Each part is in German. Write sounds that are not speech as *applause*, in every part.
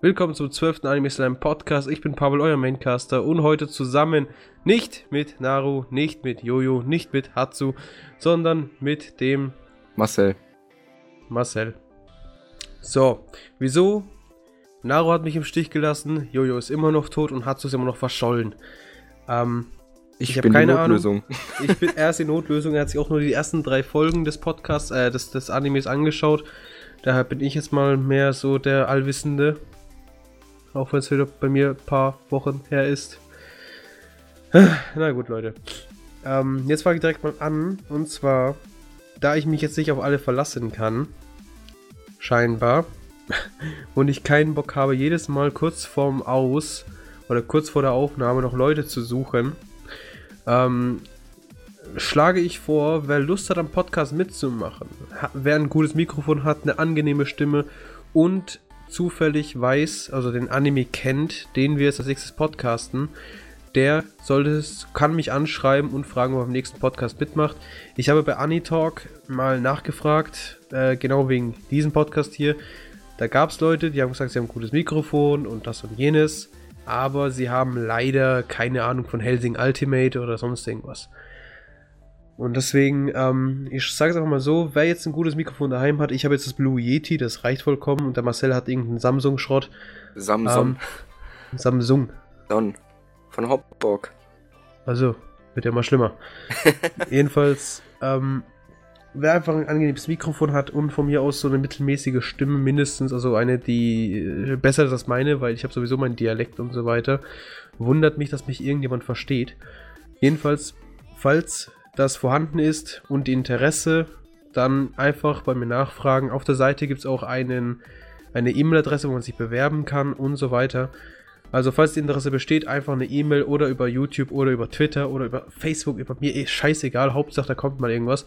Willkommen zum 12. Anime Slam Podcast. Ich bin Pavel, euer Maincaster und heute zusammen nicht mit Naru, nicht mit Jojo, nicht mit Hatsu, sondern mit dem Marcel. Marcel. So, wieso? Naru hat mich im Stich gelassen, Jojo ist immer noch tot und Hatsu ist immer noch verschollen. Ähm, Ich, Ich hab bin keine die Notlösung. *laughs* ich bin erst die Notlösung, er hat sich auch nur die ersten drei Folgen des Podcasts, äh, des, des Animes angeschaut. Daher bin ich jetzt mal mehr so der Allwissende. Auch wenn es wieder bei mir ein paar Wochen her ist. Na gut, Leute. Ähm, jetzt fange ich direkt mal an. Und zwar, da ich mich jetzt nicht auf alle verlassen kann, scheinbar, *laughs* und ich keinen Bock habe, jedes Mal kurz vorm Aus oder kurz vor der Aufnahme noch Leute zu suchen, ähm, schlage ich vor, wer Lust hat, am Podcast mitzumachen, wer ein gutes Mikrofon hat, eine angenehme Stimme und zufällig weiß, also den Anime kennt, den wir jetzt als nächstes podcasten, der sollte es, kann mich anschreiben und fragen, ob er am nächsten Podcast mitmacht. Ich habe bei Anitalk mal nachgefragt, äh, genau wegen diesem Podcast hier. Da gab es Leute, die haben gesagt, sie haben ein gutes Mikrofon und das und jenes, aber sie haben leider keine Ahnung von Helsing Ultimate oder sonst irgendwas. Und deswegen, ähm, ich sage es einfach mal so, wer jetzt ein gutes Mikrofon daheim hat, ich habe jetzt das Blue Yeti, das reicht vollkommen und der Marcel hat irgendeinen Samsung-Schrott. Samsung. Ähm, Samsung. Don. Von Hopburg. Also, wird ja mal schlimmer. *laughs* Jedenfalls, ähm, wer einfach ein angenehmes Mikrofon hat und von mir aus so eine mittelmäßige Stimme mindestens, also eine, die äh, besser ist als meine, weil ich habe sowieso meinen Dialekt und so weiter, wundert mich, dass mich irgendjemand versteht. Jedenfalls, falls das vorhanden ist und die Interesse, dann einfach bei mir nachfragen. Auf der Seite gibt es auch einen, eine E-Mail-Adresse, wo man sich bewerben kann und so weiter. Also falls die Interesse besteht, einfach eine E-Mail oder über YouTube oder über Twitter oder über Facebook, über mir, eh scheißegal, Hauptsache da kommt mal irgendwas.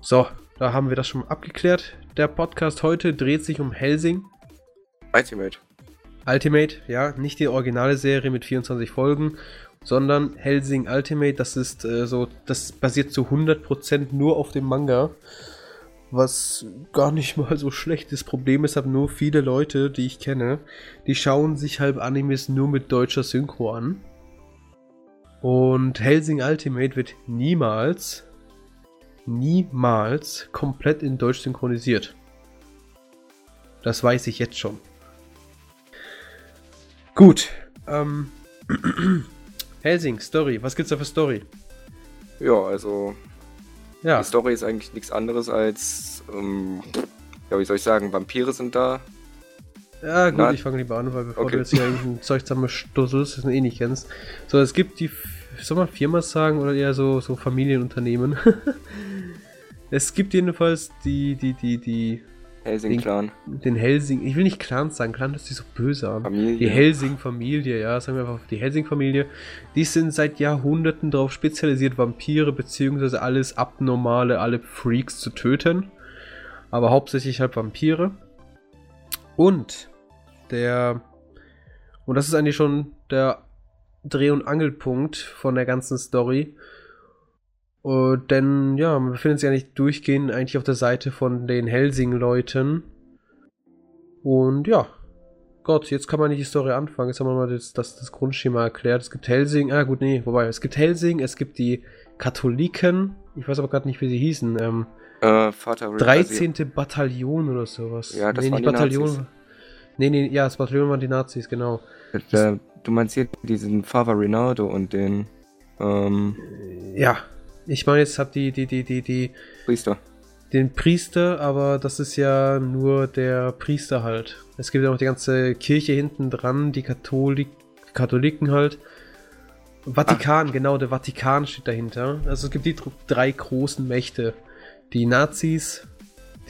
So, da haben wir das schon mal abgeklärt. Der Podcast heute dreht sich um Helsing Ultimate. Ultimate, ja, nicht die originale Serie mit 24 Folgen, sondern Helsing Ultimate, das ist äh, so, das basiert zu 100% nur auf dem Manga. Was gar nicht *laughs* mal so schlecht ist. Problem ist, habe nur viele Leute, die ich kenne, die schauen sich halb Animes nur mit deutscher Synchro an. Und Helsing Ultimate wird niemals, niemals komplett in Deutsch synchronisiert. Das weiß ich jetzt schon. Gut. Ähm. *clears throat* Helsing, Story. Was gibt's da für Story? Ja, also Ja. die Story ist eigentlich nichts anderes als, ähm, ja, wie soll ich sagen, Vampire sind da. Ja, gut, Nein. ich fange lieber an, weil bevor Okay. du jetzt hier irgendein *laughs* Zeug zusammenstusselst, das du eh nicht kennst. So, es gibt die, soll man Firma sagen oder eher so, so Familienunternehmen? *laughs* es gibt jedenfalls die, die, die, die, Helsing-Clan. den Helsing, ich will nicht Clans sagen, Clan hört sich so böse an. Familie. Die Helsing-Familie, ja, sagen wir einfach die Helsing-Familie. Die sind seit Jahrhunderten darauf spezialisiert, Vampire bzw. alles Abnormale, alle Freaks zu töten. Aber hauptsächlich halt Vampire. Und der. Und das ist eigentlich schon der Dreh- und Angelpunkt von der ganzen Story. Äh, denn ja, man befindet sich eigentlich durchgehend eigentlich auf der Seite von den Helsing-Leuten. Und ja, Gott, jetzt kann man nicht die Story anfangen. Jetzt haben wir mal das, das, das Grundschema erklärt. Es gibt Helsing, ah gut, nee, wobei, es gibt Helsing, es gibt die Katholiken, ich weiß aber gerade nicht, wie sie hießen, ähm, Äh, Vater Rin- 13. Bataillon oder sowas. Ja, das nee, waren nicht die Bataillon. Nazis. Nee, nee, ja, das Bataillon waren die Nazis, genau. Also, äh, du meinst hier diesen Father Rinaldo und den, ähm, Ja, ich meine, jetzt habt die, die, die, die, die, Priester. den Priester, aber das ist ja nur der Priester halt. Es gibt ja noch die ganze Kirche hinten dran, die Katholik, Katholiken halt. Vatikan, genau, der Vatikan steht dahinter. Also es gibt die dr- drei großen Mächte. Die Nazis,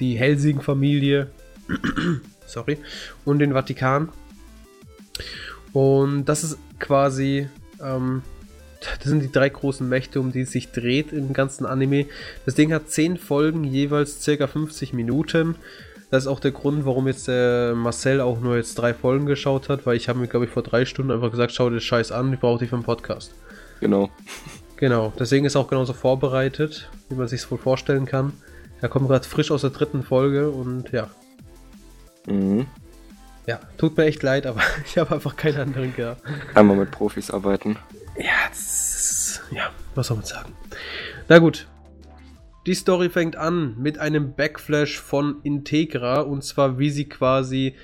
die Helsing-Familie, *clears throat* sorry, und den Vatikan. Und das ist quasi, ähm, das sind die drei großen Mächte, um die es sich dreht im ganzen Anime. Das Ding hat 10 Folgen, jeweils circa 50 Minuten. Das ist auch der Grund, warum jetzt äh, Marcel auch nur jetzt drei Folgen geschaut hat, weil ich habe mir, glaube ich, vor drei Stunden einfach gesagt, schau dir das Scheiß an, ich brauche dich für den Podcast. Genau. Genau, deswegen ist er auch genauso vorbereitet, wie man sich wohl vorstellen kann. Er kommt gerade frisch aus der dritten Folge und ja. Mhm. Ja, tut mir echt leid, aber *laughs* ich habe einfach keinen anderen gehabt. Einmal mit Profis arbeiten. Ja, ist, ja, was soll man sagen? Na gut. Die Story fängt an mit einem Backflash von Integra und zwar wie sie quasi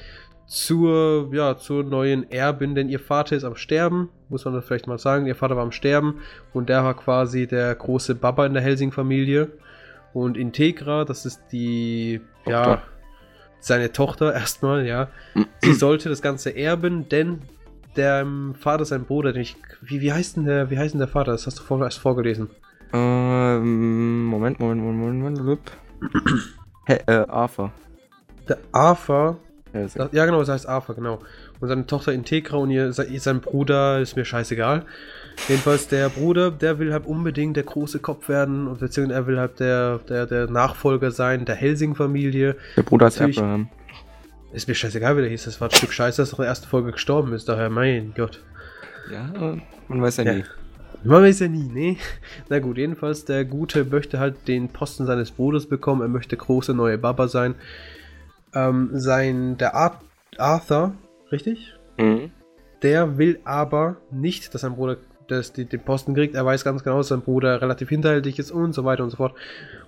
zur, ja, zur neuen Erbin, denn ihr Vater ist am Sterben, muss man das vielleicht mal sagen. Ihr Vater war am Sterben und der war quasi der große Baba in der Helsing-Familie. Und Integra, das ist die, Tochter. ja, seine Tochter erstmal, ja. Sie sollte das Ganze erben, denn der ähm, Vater, sein Bruder, den ich, wie, wie heißt denn der, wie heißt denn der Vater? Das hast du vorher erst vorgelesen. Ähm, Moment, Moment, Moment, Moment. Moment. *clears throat* Hä, äh, Arthur. Der Arthur, Ja, ist- ja genau, das heißt Arthur, genau. Und seine Tochter Integra und ihr, se- sein Bruder ist mir scheißegal. Jedenfalls der Bruder, der will halt unbedingt der große Kopf werden und beziehungsweise er will halt der, der, der Nachfolger sein, der Helsing-Familie. Der Bruder ist Abraham. Ist mir scheißegal, wie der hieß. Das war ein Stück Scheiße, dass er in der ersten Folge gestorben ist. Daher, mein Gott. Ja, man weiß ja, Ja. nie. Man weiß ja nie, ne? Na gut, jedenfalls, der Gute möchte halt den Posten seines Bruders bekommen. Er möchte große neue Baba sein. Ähm, sein, der Ar Arthur, richtig? Mhm. Der will aber nicht, dass sein Bruder das, die, den Posten kriegt. Er weiß ganz genau, dass sein Bruder relativ hinterhältig ist und so weiter und so fort.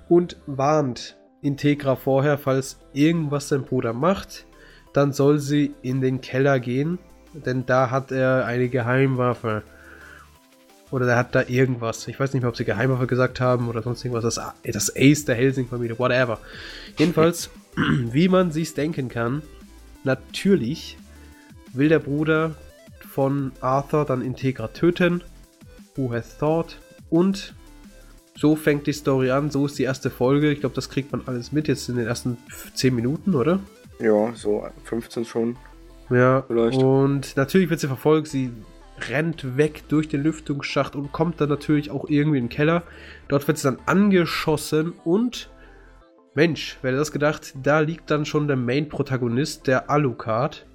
Und warnt Integra vorher, falls irgendwas sein Bruder macht, dann soll sie in den Keller gehen, denn da hat er eine Geheimwaffe. Oder der hat da irgendwas. Ich weiß nicht mehr, ob sie Geheimwaffe gesagt haben oder sonst irgendwas. Das, das Ace der Helsing-Familie, whatever. Jedenfalls, *clears throat* wie man sich's denken kann, natürlich will der Bruder von Arthur dann Integra töten. Who has thought? Und so fängt die Story an. So ist die erste Folge. Ich glaube, das kriegt man alles mit jetzt in den ersten 10 Minuten, oder? Ja, so 15 schon. Ja. Vielleicht. Und natürlich wird sie verfolgt. Sie rennt weg durch den Lüftungsschacht und kommt dann natürlich auch irgendwie in den Keller. Dort wird sie dann angeschossen und Mensch, wer hätte das gedacht? Da liegt dann schon der Main-Protagonist, der Alucard.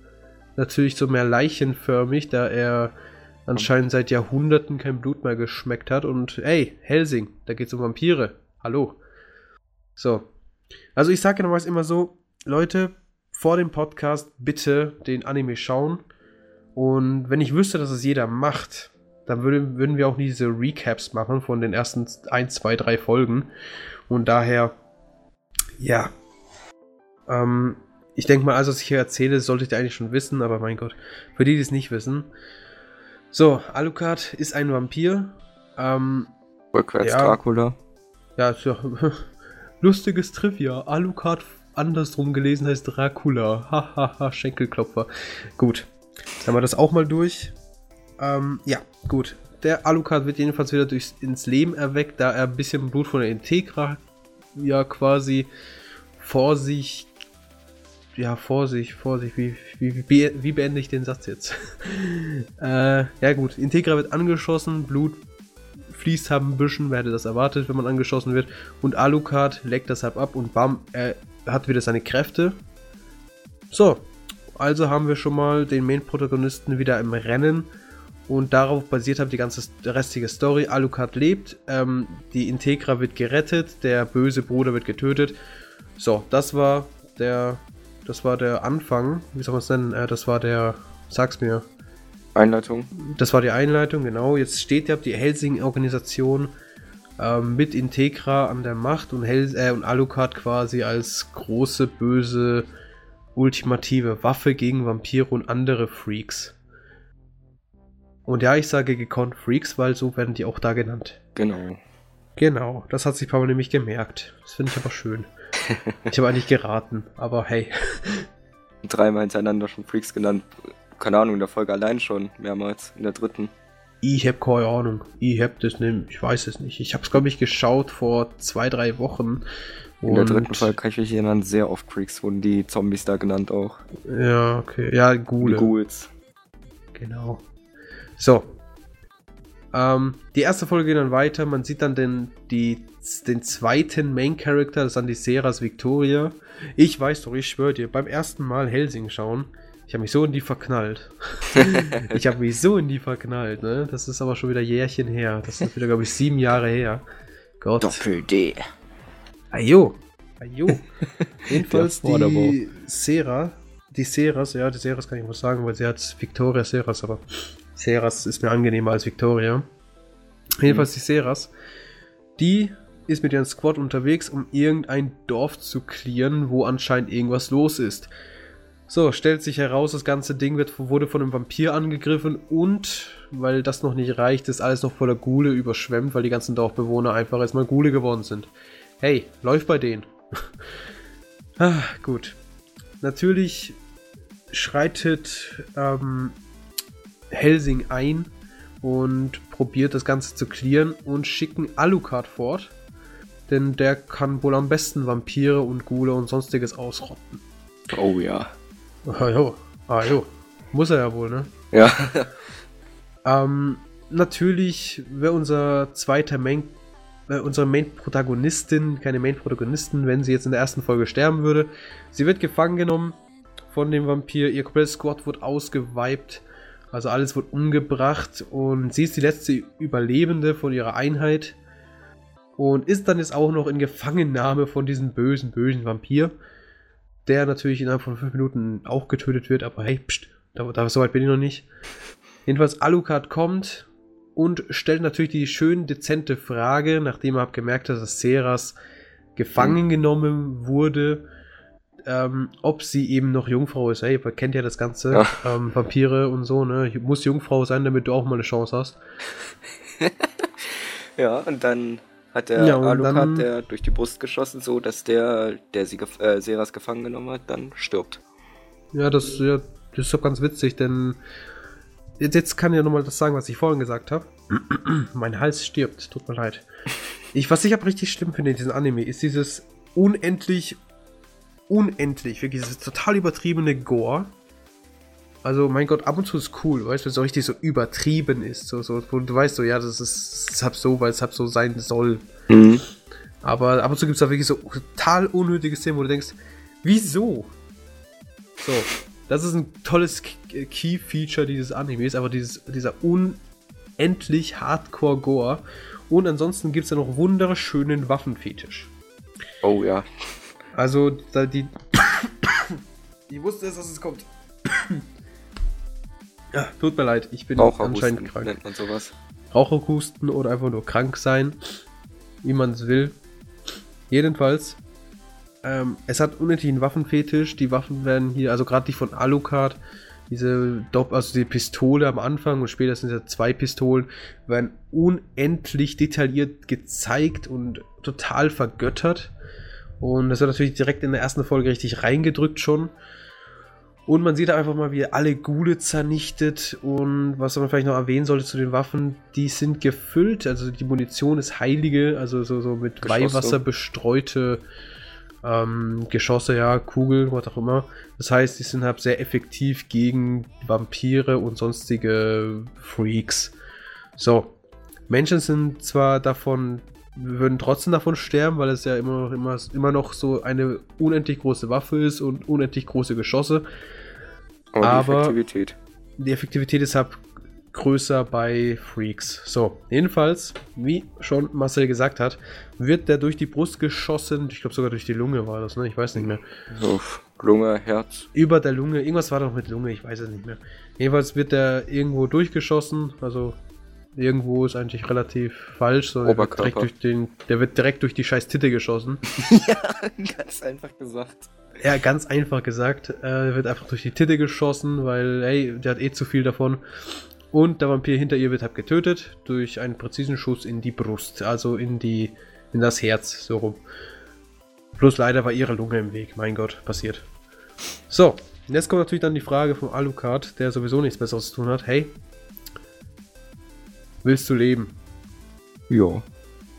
Natürlich so mehr leichenförmig, da er anscheinend seit Jahrhunderten kein Blut mehr geschmeckt hat. Und ey, Helsing, da geht's um Vampire. Hallo. So. Also ich sage nochmals immer so, Leute, vor dem Podcast bitte den Anime schauen. Und wenn ich wüsste, dass es jeder macht, dann würde, würden wir auch nie diese Recaps machen von den ersten 1, 2, 3 Folgen. Und daher, ja. Ähm, ich denke mal, alles, was ich hier erzähle, solltet ihr eigentlich schon wissen, aber mein Gott, für die, die es nicht wissen. So, Alucard ist ein Vampir. Ähm, Rückwärts Ja. Dracula. ja, ja *laughs* lustiges Trivia. Alucard andersrum gelesen heißt Dracula. Hahaha, Schenkelklopfer. Gut, dann haben wir das auch mal durch. Ähm, ja, gut. Der Alucard wird jedenfalls wieder durchs, ins Leben erweckt, da er ein bisschen Blut von der Integra ja quasi vor sich. Ja, vor sich, vor sich. Wie, wie, wie, wie beende ich den Satz jetzt? *laughs* äh, ja, gut. Integra wird angeschossen, Blut fließt haben ein bisschen, wer hätte das erwartet, wenn man angeschossen wird. Und Alucard leckt deshalb ab und bam, er hat wieder seine Kräfte. So, also haben wir schon mal den Main-Protagonisten wieder im Rennen. Und darauf basiert halt die ganze restliche Story. Alucard lebt, ähm, die Integra wird gerettet, der böse Bruder wird getötet. So, das war der, das war der Anfang. Wie soll man es nennen? Äh, das war der, sag's mir. Einleitung. Das war die Einleitung, genau. Jetzt steht ja die Helsing-Organisation ähm, mit Integra an der Macht und, Hel äh, und Alucard quasi als große, böse, ultimative Waffe gegen Vampire und andere Freaks. Und ja, ich sage gekonnt Freaks, weil so werden die auch da genannt. Genau. Genau, das hat sich Papa nämlich gemerkt. Das finde ich aber schön. *laughs* Ich habe eigentlich geraten, aber hey. Dreimal hintereinander schon Freaks genannt. Keine Ahnung, in der Folge allein schon. Mehrmals. In der dritten. Ich hab keine Ahnung. Ich hab das nicht. Ich weiß es nicht. Ich hab's, glaube ich, geschaut vor zwei, drei Wochen. In der dritten Folge kann ich mich erinnern, sehr oft Freaks wurden die Zombies da genannt auch. Ja, okay. Ja, Gule. Ghouls. Genau. So. Ähm, die erste Folge geht dann weiter. Man sieht dann den, die, den zweiten Main Character, das ist dann die Seras Victoria. Ich weiß doch, ich schwöre dir, beim ersten Mal Helsing schauen, ich habe mich so in die verknallt. *laughs* ich habe mich so in die verknallt, ne? Das ist aber schon wieder Jährchen her. Das ist wieder, glaube ich, sieben Jahre her. Gott. Doppel-D. Ajo. Ajo. *laughs* Jedenfalls die Sera, die Seras, ja, die Seras kann ich mal sagen, weil sie hat Victoria Seras, aber Seras ist mir angenehmer als Victoria. Jedenfalls die Seras, die ist mit ihrem Squad unterwegs, um irgendein Dorf zu clearen, wo anscheinend irgendwas los ist. So, stellt sich heraus, das ganze Ding wird, wurde von einem Vampir angegriffen und, weil das noch nicht reicht, ist alles noch voller Gule überschwemmt, weil die ganzen Dorfbewohner einfach erstmal Gule geworden sind. Hey, läuft bei denen. *laughs* ah, gut. Natürlich schreitet ähm, Helsing ein und probiert das Ganze zu clearen und schicken Alucard fort, denn der kann wohl am besten Vampire und Gule und sonstiges ausrotten. Oh ja. Ah jo, ah jo. Muss er ja wohl, ne? Ja. *laughs* ähm, natürlich wäre unser zweiter Main, äh, unsere Main-Protagonistin, keine Main-Protagonistin, wenn sie jetzt in der ersten Folge sterben würde. Sie wird gefangen genommen von dem Vampir, ihr komplettes Squad wird ausgeweipt, also alles wird umgebracht und sie ist die letzte Überlebende von ihrer Einheit und ist dann jetzt auch noch in Gefangennahme von diesem bösen, bösen Vampir der natürlich innerhalb von fünf Minuten auch getötet wird, aber hey, pst, da, da, so weit bin ich noch nicht. Jedenfalls Alucard kommt und stellt natürlich die schön dezente Frage, nachdem er gemerkt hat, dass Seras gefangen genommen wurde, ähm, ob sie eben noch Jungfrau ist. Hey, man kennt ja das Ganze, ja. Ähm, Vampire und so, ne? Muss Jungfrau sein, damit du auch mal eine Chance hast. *laughs* ja, und dann hat der ja, Alucard dann, der durch die Brust geschossen, so dass der, der sie äh, Seras gefangen genommen hat, dann stirbt. Ja, das, ja, das ist doch ganz witzig, denn jetzt, jetzt kann ich ja nochmal das sagen, was ich vorhin gesagt habe. *clears throat* mein Hals stirbt, tut mir leid. Ich, was ich aber richtig schlimm finde in diesem Anime, ist dieses unendlich, unendlich, wirklich dieses total übertriebene Gore also, mein Gott, ab und zu ist cool, weißt du, wenn es so richtig so übertrieben ist. So, so, wo du weißt so, ja, das ist deshalb so, weil es halt so sein soll. Mhm. Aber ab und zu gibt es da wirklich so total unnötige Szenen, wo du denkst, wieso? So, das ist ein tolles Key-Feature dieses Animes, aber dieses, dieser unendlich Hardcore-Gore. Und ansonsten gibt es ja noch wunderschönen Waffenfetisch. Oh ja. Also, da die. *coughs* ich wusste es, dass es kommt. Ja, tut mir leid, ich bin anscheinend krank. Nennt man sowas. Raucherhusten oder einfach nur krank sein, wie man es will. Jedenfalls, ähm, es hat unendlichen Waffenfetisch. Die Waffen werden hier, also gerade die von Alucard, diese Dopp also die Pistole am Anfang und später sind es zwei Pistolen, werden unendlich detailliert gezeigt und total vergöttert. Und das wird natürlich direkt in der ersten Folge richtig reingedrückt schon. Und man sieht einfach mal, wie er alle Gule zernichtet. Und was man vielleicht noch erwähnen sollte zu den Waffen, die sind gefüllt. Also die Munition ist heilige, also so, so mit Geschosse. Weihwasser bestreute ähm, Geschosse, ja, Kugeln, was auch immer. Das heißt, die sind halt sehr effektiv gegen Vampire und sonstige Freaks. So. Menschen sind zwar davon würden trotzdem davon sterben, weil es ja immer, immer, immer noch so eine unendlich große Waffe ist und unendlich große Geschosse. Oh, die Aber Effektivität. Die Effektivität ist halt größer bei Freaks. So, jedenfalls, wie schon Marcel gesagt hat, wird der durch die Brust geschossen. Ich glaube sogar durch die Lunge war das, ne? Ich weiß nicht mehr. So, Lunge, Herz. Über der Lunge. Irgendwas war doch mit Lunge, ich weiß es nicht mehr. Jedenfalls wird der irgendwo durchgeschossen, also irgendwo ist eigentlich relativ falsch. So, der, wird direkt durch den, der wird direkt durch die scheiß Titte geschossen. *laughs* ja, ganz einfach gesagt. Ja, ganz einfach gesagt. Er äh, wird einfach durch die Titte geschossen, weil, hey, der hat eh zu viel davon. Und der Vampir hinter ihr wird halt getötet durch einen präzisen Schuss in die Brust, also in die, in das Herz, so rum. Plus leider war ihre Lunge im Weg, mein Gott, passiert. So, jetzt kommt natürlich dann die Frage von Alucard, der sowieso nichts Besseres zu tun hat. Hey, Willst du leben? Ja.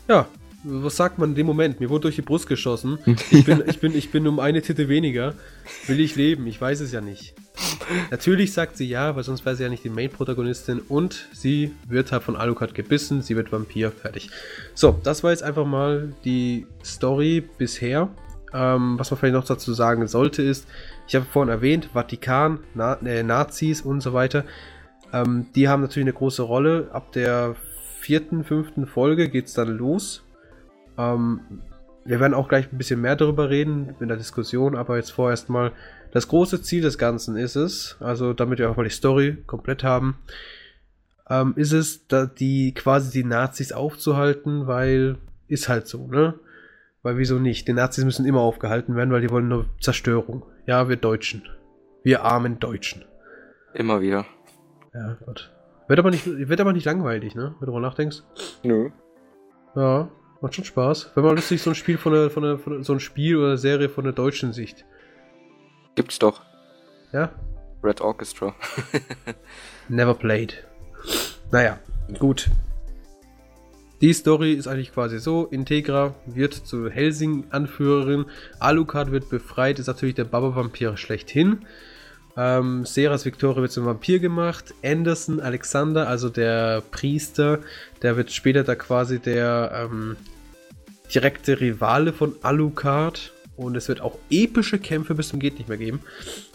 Ja, was sagt man in dem Moment? Mir wurde durch die Brust geschossen. *laughs* Ich bin, ich bin, ich bin um eine Titte weniger. Will ich leben? Ich weiß es ja nicht. Natürlich sagt sie ja, weil sonst wäre sie ja nicht die Main-Protagonistin und sie wird halt von Alucard gebissen, sie wird Vampir, fertig. So, das war jetzt einfach mal die Story bisher. Ähm, was man vielleicht noch dazu sagen sollte ist, ich habe vorhin erwähnt, Vatikan, Na äh, Nazis und so weiter. Ähm, die haben natürlich eine große Rolle. Ab der vierten, fünften Folge geht es dann los. Ähm, wir werden auch gleich ein bisschen mehr darüber reden in der Diskussion, aber jetzt vorerst mal, Das große Ziel des Ganzen ist es, also damit wir auch mal die Story komplett haben, ähm, ist es, da die quasi die Nazis aufzuhalten, weil ist halt so, ne? Weil wieso nicht? Die Nazis müssen immer aufgehalten werden, weil die wollen nur Zerstörung. Ja, wir Deutschen. Wir armen Deutschen. Immer wieder. Ja, Gott. Wird aber nicht, wird aber nicht langweilig, ne? Wenn du mal nachdenkst. Nö. Ja, macht schon Spaß. Wenn man lustig so ein Spiel von der, von der, von der, so ein Spiel oder Serie von der deutschen Sicht. Gibt's doch. Ja? Red Orchestra. *laughs* Never played. Naja, gut. Die Story ist eigentlich quasi so: Integra wird zu Helsing-Anführerin, Alucard wird befreit, ist natürlich der Baba-Vampir schlechthin. Ähm, Seras Victoria wird zum Vampir gemacht. Anderson Alexander, also der Priester, der wird später da quasi der ähm, direkte Rivale von Alucard. Und es wird auch epische Kämpfe bis zum Geht nicht mehr geben.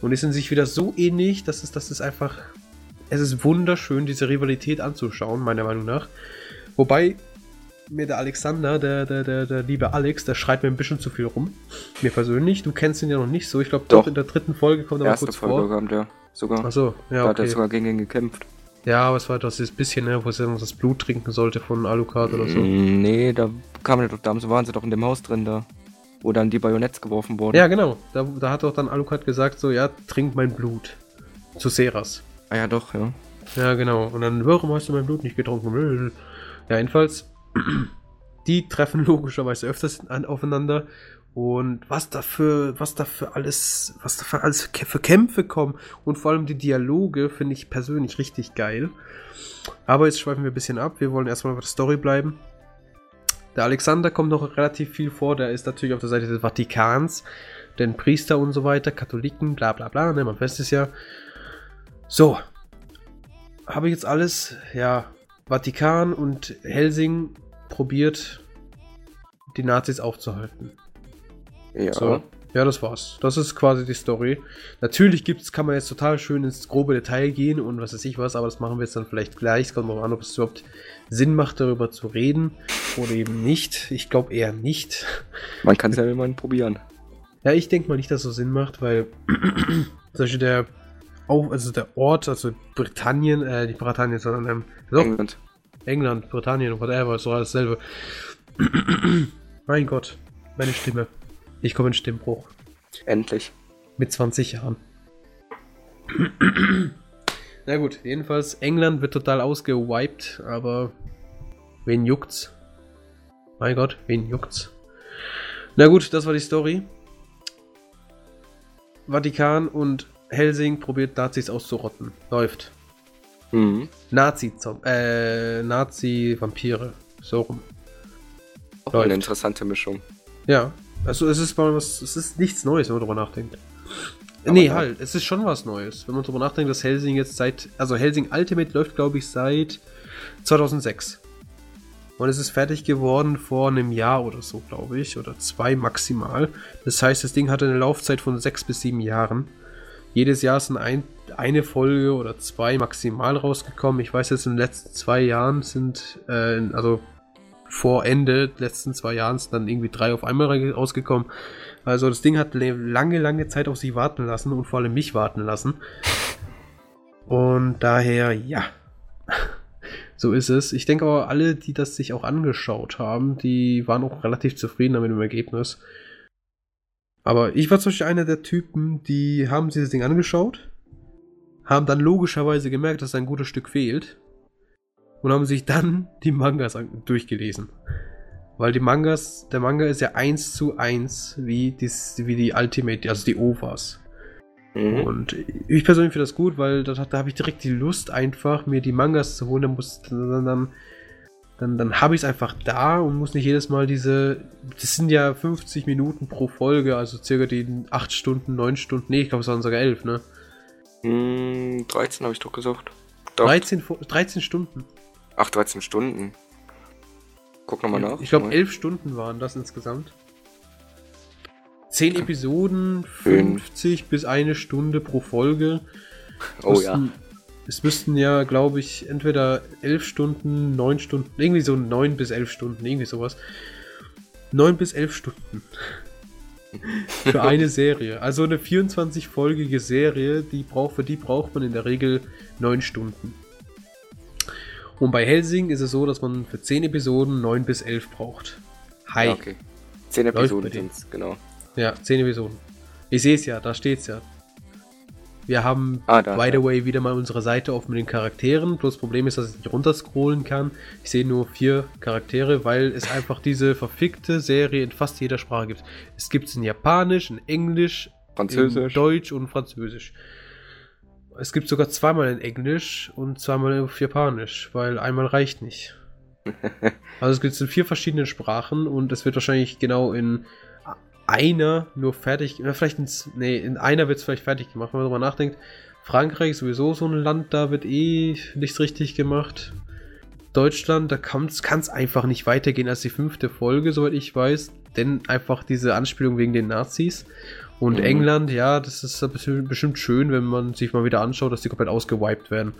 Und die sind sich wieder so ähnlich, dass es, dass es einfach. Es ist wunderschön, diese Rivalität anzuschauen, meiner Meinung nach. Wobei mir der Alexander, der, der, der, der liebe Alex, der schreit mir ein bisschen zu viel rum. Mir persönlich. Du kennst ihn ja noch nicht so. Ich glaube, doch in der dritten Folge kommt er mal kurz Folge vor. Kommt der sogar. Achso, ja. Da okay. hat er sogar gegen ihn gekämpft. Ja, aber es war das bisschen, ne, wo er das Blut trinken sollte von Alucard oder so. Mm, nee, da kam er doch, damals waren sie doch in dem Haus drin da. Wo dann die Bajonetts geworfen wurden. Ja, genau. Da, da hat doch dann Alucard gesagt, so, ja, trink mein Blut. Zu Seras. Ah ja, doch, ja. Ja, genau. Und dann, warum hast du mein Blut nicht getrunken? Ja, jedenfalls die treffen *laughs* logischerweise öfters an, aufeinander. Und was dafür, was dafür alles, was dafür alles für Kämpfe kommen und vor allem die Dialoge finde ich persönlich richtig geil. Aber jetzt schweifen wir ein bisschen ab. Wir wollen erstmal bei der Story bleiben. Der Alexander kommt noch relativ viel vor. Der ist natürlich auf der Seite des Vatikans. Denn Priester und so weiter, Katholiken, bla bla bla, ne, man weiß es ja. So. Habe ich jetzt alles, ja, Vatikan und Helsing probiert, die Nazis aufzuhalten. Ja. So. Ja, das war's. Das ist quasi die Story. Natürlich gibt's, kann man jetzt total schön ins grobe Detail gehen und was weiß ich was, aber das machen wir jetzt dann vielleicht gleich. Es kommt noch an, ob es überhaupt Sinn macht, darüber zu reden oder eben nicht. Ich glaube eher nicht. Man kann es ja immer probieren. Ja, ich denke mal nicht, dass es so Sinn macht, weil *clears throat* zum Beispiel der, also der Ort, also Britannien, äh, nicht Britannien, sondern ähm, England. England, Britannien, whatever, so alles dasselbe. *clears throat* mein Gott, meine Stimme. Ich komme in Stimmbruch. Endlich. Mit 20 Jahren. *clears throat* Na gut, jedenfalls, England wird total ausgewiped, aber wen juckt's? Mein Gott, wen juckt's? Na gut, das war die Story. Vatikan und Helsing probiert Nazis auszurotten. Läuft. Mhm. Nazi, äh, Nazi-Vampire. So rum. Auch Läuft. eine interessante Mischung. Ja. Also es ist mal was, es ist nichts Neues, wenn man darüber nachdenkt. Aber nee, ja. halt, es ist schon was Neues. Wenn man darüber nachdenkt, dass Helsing jetzt seit, also Helsing Ultimate läuft, glaube ich, seit 2006. Und es ist fertig geworden vor einem Jahr oder so, glaube ich, oder zwei maximal. Das heißt, das Ding hatte eine Laufzeit von sechs bis sieben Jahren. Jedes Jahr sind ein, eine Folge oder zwei maximal rausgekommen. Ich weiß jetzt in den letzten zwei Jahren sind, äh, also vor Ende letzten zwei Jahren sind dann irgendwie drei auf einmal rausgekommen. Also das Ding hat lange, lange Zeit auf sich warten lassen und vor allem mich warten lassen. Und daher, ja. *laughs* so ist es. Ich denke aber, alle, die das sich auch angeschaut haben, die waren auch relativ zufrieden damit im Ergebnis. Aber ich war zum Beispiel einer der Typen, die haben sich das Ding angeschaut, haben dann logischerweise gemerkt, dass ein gutes Stück fehlt und haben sich dann *laughs* die Mangas durchgelesen. Weil die Mangas, der Manga ist ja eins zu eins wie, dies, wie die Ultimate, also die OVAs. Mhm. Und ich persönlich finde das gut, weil da, da habe ich direkt die Lust, einfach mir die Mangas zu holen. Dann muss dann, dann dann, dann habe ich es einfach da und muss nicht jedes Mal diese. Das sind ja 50 Minuten pro Folge, also circa die 8 Stunden, 9 Stunden. Nee, ich glaube, es waren sogar 11, ne? Mm, 13 habe ich doch gesagt. Doch. 13, 13 Stunden. Ach, 13 Stunden. Guck nochmal nach. Ich glaube, 11 Stunden waren das insgesamt. 10 Episoden, 50 bis eine Stunde pro Folge. Oh ja es müssten ja, glaube ich, entweder elf Stunden, neun Stunden, irgendwie so neun bis elf Stunden, irgendwie sowas. Neun bis elf Stunden. *laughs* für eine Serie. Also eine 24-folgige Serie, die braucht, für die braucht man in der Regel 9 Stunden. Und bei Helsing ist es so, dass man für 10 Episoden 9 bis 11 braucht. Hi. Ja, okay. 10 Episoden sind es, genau. Ja, 10 Episoden. Ich sehe es ja, da steht es ja. Wir haben, ah, da, by the way, wieder mal unsere Seite offen mit den Charakteren. Plus Problem ist, dass ich nicht runterscrollen kann. Ich sehe nur vier Charaktere, weil es einfach diese verfickte Serie in fast jeder Sprache gibt. Es gibt es in Japanisch, in Englisch, Französisch. in Deutsch und Französisch. Es gibt sogar zweimal in Englisch und zweimal auf Japanisch, weil einmal reicht nicht. *laughs* also es gibt es in vier verschiedenen Sprachen und es wird wahrscheinlich genau in einer nur fertig, oder vielleicht in, nee, in einer wird es vielleicht fertig gemacht, wenn man darüber nachdenkt. Frankreich ist sowieso so ein Land, da wird eh nichts richtig gemacht. Deutschland, da kann es einfach nicht weitergehen als die fünfte Folge, soweit ich weiß. Denn einfach diese Anspielung wegen den Nazis. Und mhm. England, ja, das ist bestimmt schön, wenn man sich mal wieder anschaut, dass die komplett ausgewiped werden.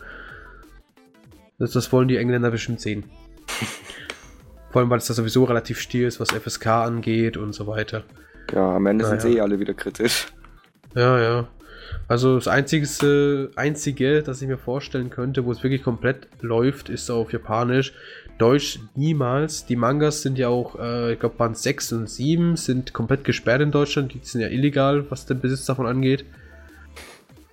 Das, das wollen die Engländer bestimmt sehen. *laughs* Vor allem, weil es da sowieso relativ still ist, was FSK angeht und so weiter. Ja, am Ende naja. sind sie eh alle wieder kritisch. Ja, ja. Also das einzige, einzige, das ich mir vorstellen könnte, wo es wirklich komplett läuft, ist auf Japanisch. Deutsch niemals. Die Mangas sind ja auch, äh, ich glaube, Band 6 und 7 sind komplett gesperrt in Deutschland. Die sind ja illegal, was den Besitz davon angeht.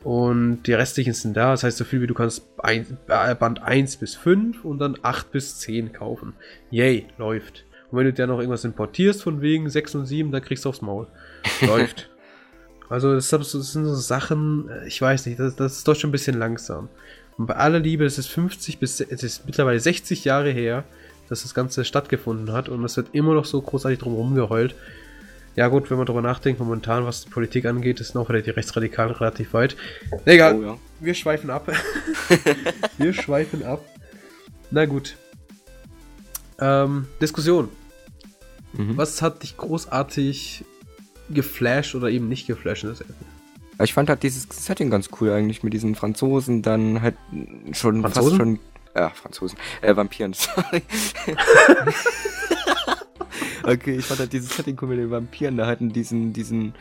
Und die restlichen sind da. Das heißt, so viel wie du kannst ein, äh, Band 1 bis 5 und dann 8 bis 10 kaufen. Yay, läuft. Und wenn du dir noch irgendwas importierst von wegen 6 und 7, dann kriegst du aufs Maul. *laughs* Läuft. Also das, sind so Sachen, äh, ich weiß nicht, das, das ist doch schon ein bisschen langsam. Und bei aller Liebe, es ist 50 bis, es ist mittlerweile 60 Jahre her, dass das Ganze stattgefunden hat und es wird immer noch so großartig drum geheult. Ja gut, wenn man darüber nachdenkt, momentan, was die Politik angeht, ist noch wieder die Rechtsradikalen relativ weit. Egal, oh, ja. wir schweifen ab. *laughs* *laughs* wir schweifen ab. Na gut. Ähm, Diskussion. Mhm. Was hat dich großartig geflasht oder eben nicht geflasht in der Serie? Ich fand halt dieses Setting ganz cool eigentlich mit diesen Franzosen, dann halt schon Franzosen? fast schon. Ja, Franzosen. Äh, Vampiren, *laughs* sorry. *laughs* okay, ich fand halt dieses Setting cool mit den Vampiren, da hatten diesen, diesen,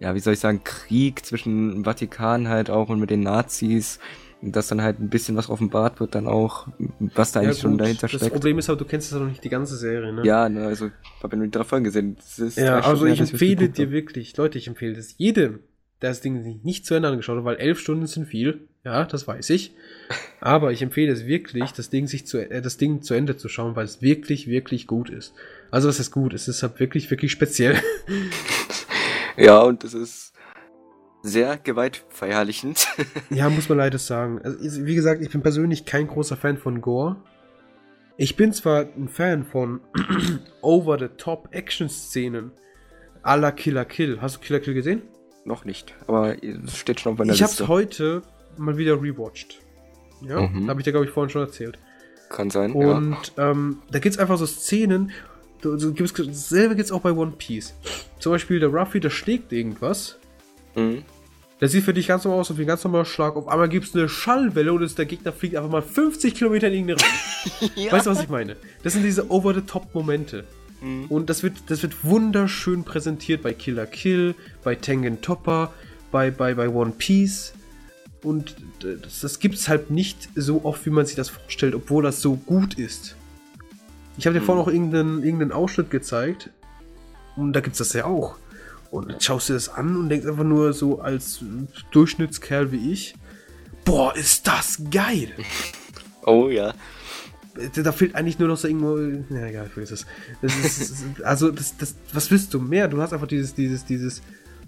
ja, wie soll ich sagen, Krieg zwischen Vatikan halt auch und mit den Nazis dass dann halt ein bisschen was offenbart wird, dann auch, was da eigentlich ja, schon dahinter steckt. Das Problem ist aber, du kennst ja noch nicht die ganze Serie, ne? Ja, ne, also, ich habe ja nur die drei Folgen gesehen. ja, also ich empfehle dir wirklich, Leute, ich empfehle das jedem, der das Ding nicht zu Ende angeschaut hat, weil elf Stunden sind viel, ja, das weiß ich. *laughs* Aber ich empfehle es wirklich, das Ding sich zu, äh, das Ding zu Ende zu schauen, weil es wirklich, wirklich gut ist. Also, was ist gut? Es ist halt wirklich, wirklich speziell. *laughs* ja, und es ist, sehr gewaltverherrlichend. ja, *laughs* muss man leider sagen. Also, wie gesagt, ich bin persönlich kein großer Fan von Gore. Ich bin zwar ein Fan von *clears throat* over-the-top-Action-Szenen à la Killer Kill. Hast du Killer Kill gesehen? Noch nicht, aber es steht schon auf meiner ich Liste. Ich hab's heute mal wieder rewatcht. Ja, mhm. habe ich dir, glaube ich, vorhin schon erzählt. Kann sein, Und ja. ähm, da gibt's einfach so Szenen, so, gibt's, dasselbe gibt's auch bei One Piece. Zum Beispiel der Ruffy, der schlägt irgendwas. Mhm. Das sieht für dich ganz normal aus, wie ein ganz normaler Schlag. Auf einmal gibt es eine Schallwelle und der Gegner fliegt einfach mal 50 Kilometer in irgendeine Richtung. *laughs* ja. Weißt du, was ich meine? Das sind diese Over-the-Top-Momente. Mhm. Und das wird, das wird wunderschön präsentiert bei Killer Kill, bei Tengen Topper, bei, bei, bei One Piece. Und das, das gibt es halt nicht so oft, wie man sich das vorstellt, obwohl das so gut ist. Ich habe dir mhm. vorhin auch irgendeinen, irgendeinen Ausschnitt gezeigt. Und da gibt es das ja auch. Und dann schaust du das an und denkst einfach nur so als Durchschnittskerl wie ich, boah, ist das geil. *laughs* Oh ja. Da fehlt eigentlich nur noch so irgendwo. Ja, egal, vergiss es. Das ist, *laughs* also, das, das, was willst du mehr? Du hast einfach dieses, dieses, dieses.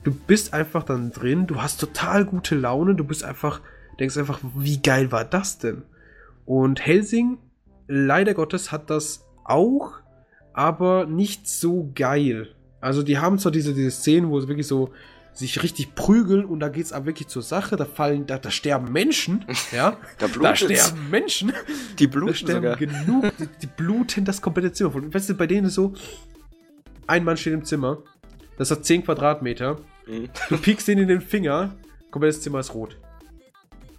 Du bist einfach dann drin, du hast total gute Laune, du bist einfach, denkst einfach, wie geil war das denn? Und Helsing, leider Gottes, hat das auch, aber nicht so geil. Also die haben zwar diese, diese Szenen, wo sie wirklich so sich richtig prügeln und da geht's aber wirklich zur Sache, da fallen, da, da sterben Menschen, *laughs* ja, da, da sterben Menschen, die bluten da sterben sogar. genug, die, die, bluten das komplette Zimmer. Weißt du, bei denen ist so, ein Mann steht im Zimmer, das hat 10 Quadratmeter, mhm. du piekst den in den Finger, komplettes Zimmer ist rot.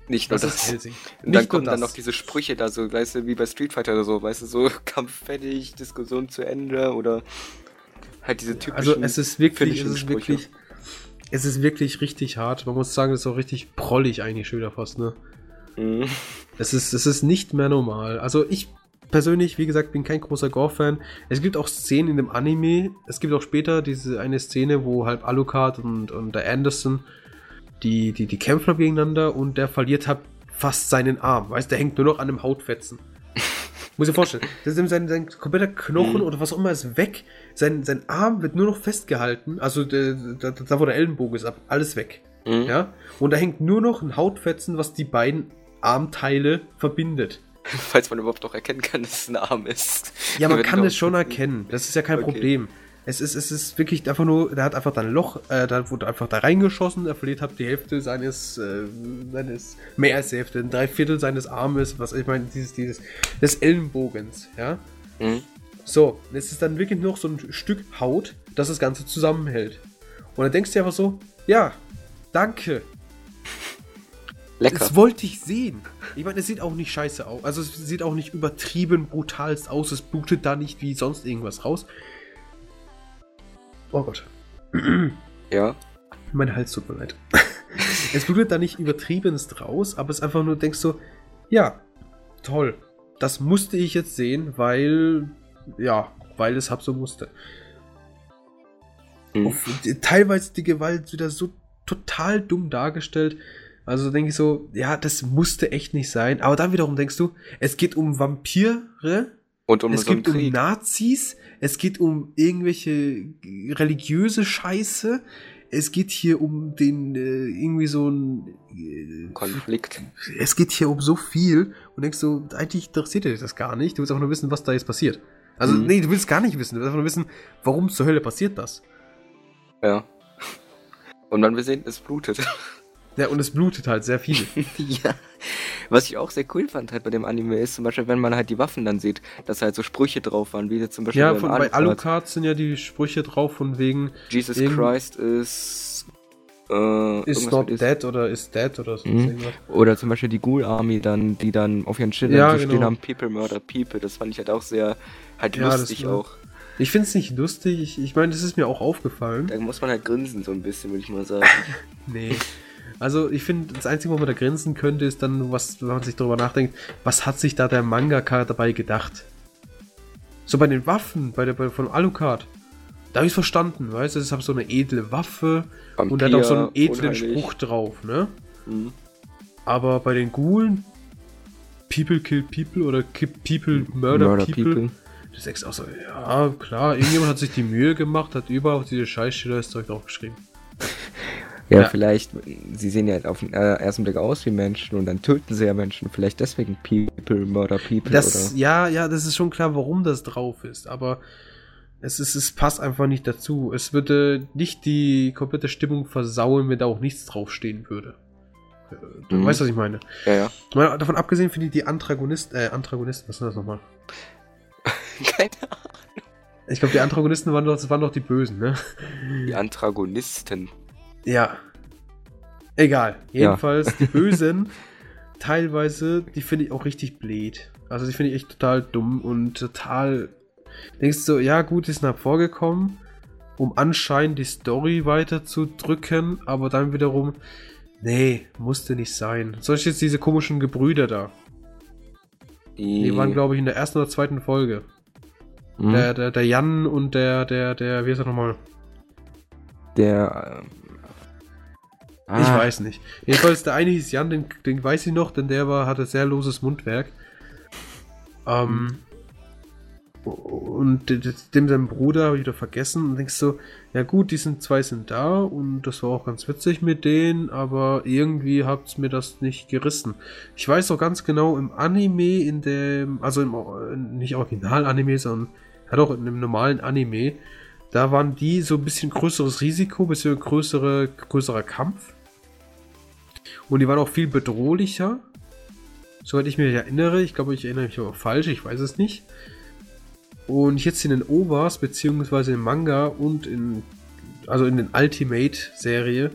Nicht nur das. das. Ist Und dann kommen dann noch diese Sprüche da so, weißt du, wie bei Street Fighter oder so, weißt du, so *laughs* Kampf fertig, Diskussion zu Ende oder Halt diese typischen Also es ist wirklich, es ist wirklich, es ist wirklich richtig hart. Man muss sagen, es ist auch richtig prollig eigentlich schon wieder fast, ne? Mhm. Es ist, es ist nicht mehr normal. Also ich persönlich, wie gesagt, bin kein großer Gore-Fan. Es gibt auch Szenen in dem Anime. Es gibt auch später diese eine Szene, wo halt Alucard und, und der Anderson die, die, die kämpfen gegeneinander und der verliert halt fast seinen Arm. Weißt der hängt nur noch an einem Hautfetzen. *laughs* Muss dir vorstellen, das ist sein, sein kompletter Knochen oder was auch immer ist weg. Sein, sein Arm wird nur noch festgehalten. Also der, da, da, wo der Ellenbogen ist, ab- alles weg. Mhm. Ja? Und da hängt nur noch ein Hautfetzen, was die beiden Armteile verbindet. *laughs* Falls man überhaupt noch erkennen kann, dass es ein Arm ist. Ja, man kann es schon erkennen. Das ist ja kein Okay. Problem. Es ist, es ist wirklich einfach nur, der hat einfach dann ein Loch, äh, da wurde einfach da reingeschossen, er verliert hat die Hälfte seines, äh, seines, mehr als die Hälfte, ein Dreiviertel seines Armes, was ich meine, dieses, dieses, des Ellenbogens, ja. Mhm. So, es ist dann wirklich noch so ein Stück Haut, das das Ganze zusammenhält. Und dann denkst du dir einfach so, ja, danke, Lecker. das wollte ich sehen. Ich meine, es sieht auch nicht scheiße aus. Also es sieht auch nicht übertrieben brutalst aus. Es blutet da nicht wie sonst irgendwas raus. Oh Gott. *clears throat* Ja. Mein Hals tut mir leid. *laughs* es blutet da nicht übertriebenst raus, aber es ist einfach nur, denkst du, ja, toll. Das musste ich jetzt sehen, weil, ja, weil es hab so musste. Mhm. Teilweise die Gewalt wieder so total dumm dargestellt. Also denke ich so, ja, das musste echt nicht sein. Aber dann wiederum denkst du, es geht um Vampire, Und um es so geht um. Nazis, es geht um irgendwelche religiöse Scheiße. Es geht hier um den äh, irgendwie so ein äh, Konflikt. es geht hier um so viel und denkst so, eigentlich interessiert dich das gar nicht. Du willst einfach nur wissen, was da jetzt passiert. Also, Mhm. nee, du willst gar nicht wissen. Du willst einfach nur wissen, warum zur Hölle passiert das. Ja. Und dann wir sehen, es blutet. Ja, und es blutet halt sehr viel. *laughs* ja. Was ich auch sehr cool fand halt bei dem Anime ist zum Beispiel, wenn man halt die Waffen dann sieht, dass halt so Sprüche drauf waren, wie zum Beispiel ja, von, bei Alucard. Sind ja die Sprüche drauf von wegen Jesus Christ is äh, is not mit dead oder is dead oder so. Mhm. Oder zum Beispiel die Ghoul Army dann, die dann auf ihren Schildern Ja, so genau. stehen haben, People Murder People. Das fand ich halt auch sehr halt Ja, lustig auch. Ich finde es nicht lustig. Ich, ich meine, das ist mir auch aufgefallen. Da muss man halt grinsen so ein bisschen, würde ich mal sagen. *laughs* Nee. Also ich finde, das Einzige, wo man da grinsen könnte, ist dann, was, wenn man sich darüber nachdenkt, was hat sich da der Mangaka dabei gedacht? So bei den Waffen, bei der bei, von Alucard, da habe ich verstanden, weißt du, ich habe so eine edle Waffe und der hat auch so einen edlen unheilig. Spruch drauf, ne? Mhm. Aber bei den Ghoulen, People kill people oder People murder, Murder people, People. das ist auch so, ja, klar, irgendjemand hat sich die Mühe gemacht, hat überall auf diese Scheißschilder das Zeug draufgeschrieben. *laughs* Ja, Ja. vielleicht, sie sehen ja auf den äh, ersten Blick aus wie Menschen und dann töten sie ja Menschen. Vielleicht deswegen People Murder People Das, oder. ja, ja, das ist schon klar, warum das drauf ist, aber es, ist, es passt einfach nicht dazu. Es würde nicht die komplette Stimmung versauen, wenn da auch nichts draufstehen würde. Äh, Du Mhm. weißt, was ich meine. Ja, ja. Mal Davon abgesehen finde ich die Antagonisten, äh, Antagonisten, was sind das nochmal? *laughs* Keine Ahnung. Ich glaube, die Antagonisten waren doch, waren doch die Bösen, ne? Die Antagonisten. Ja. Egal. Ja. Jedenfalls, die *laughs* Bösen, teilweise, die finde ich auch richtig blöd. Also, die finde ich echt total dumm und total. Denkst du so, ja, gut, die sind hervorgekommen, um anscheinend die Story weiterzudrücken, aber dann wiederum, nee, musste nicht sein. Zum Beispiel jetzt diese komischen Gebrüder da. Die waren, glaube ich, in der ersten oder zweiten Folge. Mhm. Der, der, der Jan und der, der, der, wie ist er nochmal? der. Ähm, Ich ah, weiß nicht. Jedenfalls, der eine hieß Jan, den, den weiß ich noch, denn der war, hatte sehr loses Mundwerk. Ähm, und de- de- dem sein Bruder habe ich wieder vergessen und denkst so, ja gut, die sind zwei sind da und das war auch ganz witzig mit denen, aber irgendwie hat's mir das nicht gerissen. Ich weiß auch ganz genau, im Anime, in dem, also im, nicht Original-Anime, sondern hat auch in einem normalen Anime, da waren die so ein bisschen größeres Risiko, bisschen größere, größerer Kampf. Und die waren auch viel bedrohlicher. Soweit ich mich erinnere. Ich glaube, ich erinnere mich aber falsch. Ich weiß es nicht. Und jetzt in den OVAs, beziehungsweise im Manga und in, also in den Ultimate-Serie,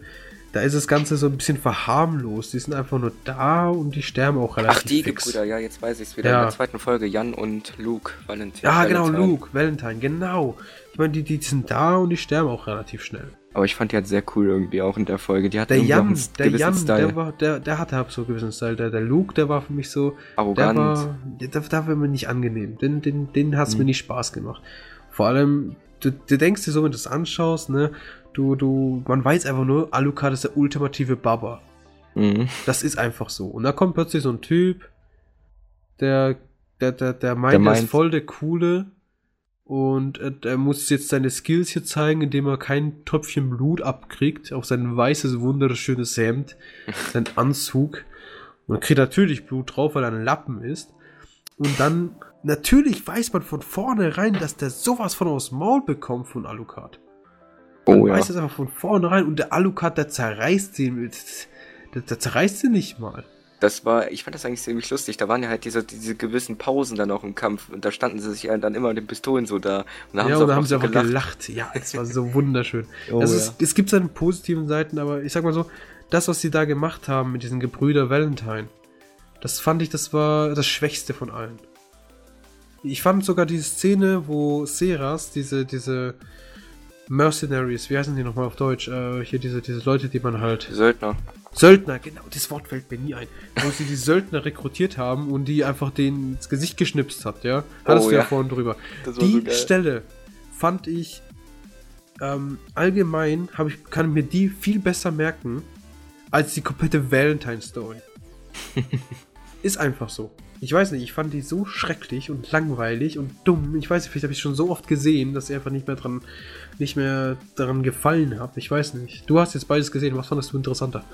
da ist das Ganze so ein bisschen verharmlost. Die sind einfach nur da und die sterben auch relativ Ach, die fix. Gebrüder, ja, jetzt weiß ich es wieder. Ja. In der zweiten Folge, Jan und Luke Valentin. Ja, genau, Valentine. Luke, Valentine, genau. Ich meine, die, die sind da und die sterben auch relativ schnell. Aber ich fand die halt sehr cool irgendwie auch in der Folge. Die hat Der Jan, der Jan, Style. der war, der, der hatte halt so einen gewissen Style. Der, der Luke, der war für mich so, der Arrogant. war, der, der war mir nicht angenehm. Den, den, den hat's Mhm. mir nicht Spaß gemacht. Vor allem, du, du denkst dir so, wenn du das anschaust, ne, du, du, man weiß einfach nur, Alucard ist der ultimative Baba. Mhm. Das ist einfach so. Und da kommt plötzlich so ein Typ, der, der, der, der meint, Der er ist meint- voll der Coole und er muss jetzt seine Skills hier zeigen, indem er kein Tröpfchen Blut abkriegt auf sein weißes, wunderschönes Hemd, *laughs* sein Anzug. Und er kriegt natürlich Blut drauf, weil er ein Lappen ist. Und dann, natürlich weiß man von vornherein, dass der sowas von aus Maul bekommt von Alucard. Man Oh ja. weiß es einfach von vornherein und der Alucard, der zerreißt ihn. Der, der zerreißt ihn nicht mal. Das war, ich fand das eigentlich ziemlich lustig. Da waren ja halt diese, diese gewissen Pausen dann auch im Kampf. Und da standen sie sich ja dann immer mit den Pistolen so da. Und da ja, sie auch haben sie einfach gelacht. Ja, es war so wunderschön. *laughs* Oh, ja. ist, es gibt seine positiven Seiten, aber ich sag mal so, das, was sie da gemacht haben mit diesen Gebrüder Valentine, das fand ich, das war das Schwächste von allen. Ich fand sogar diese Szene, wo Seras, diese, diese Mercenaries, wie heißen die nochmal auf Deutsch? Äh, hier diese, diese Leute, die man halt. Söldner. Söldner, genau, das Wort fällt mir nie ein. Wo sie die Söldner rekrutiert haben und die einfach denen ins Gesicht geschnipst hat, ja? Hattest Oh, du ja ja. vorhin drüber. Die so. Stelle fand ich ähm, allgemein, ich, kann mir die viel besser merken als die komplette Valentine-Story. *laughs* Ist einfach so. Ich weiß nicht, ich fand die so schrecklich und langweilig und dumm. Ich weiß nicht, vielleicht habe ich schon so oft gesehen, dass ich einfach nicht mehr dran, nicht mehr daran gefallen habe. Ich weiß nicht. Du hast jetzt beides gesehen. Was fandest du interessanter?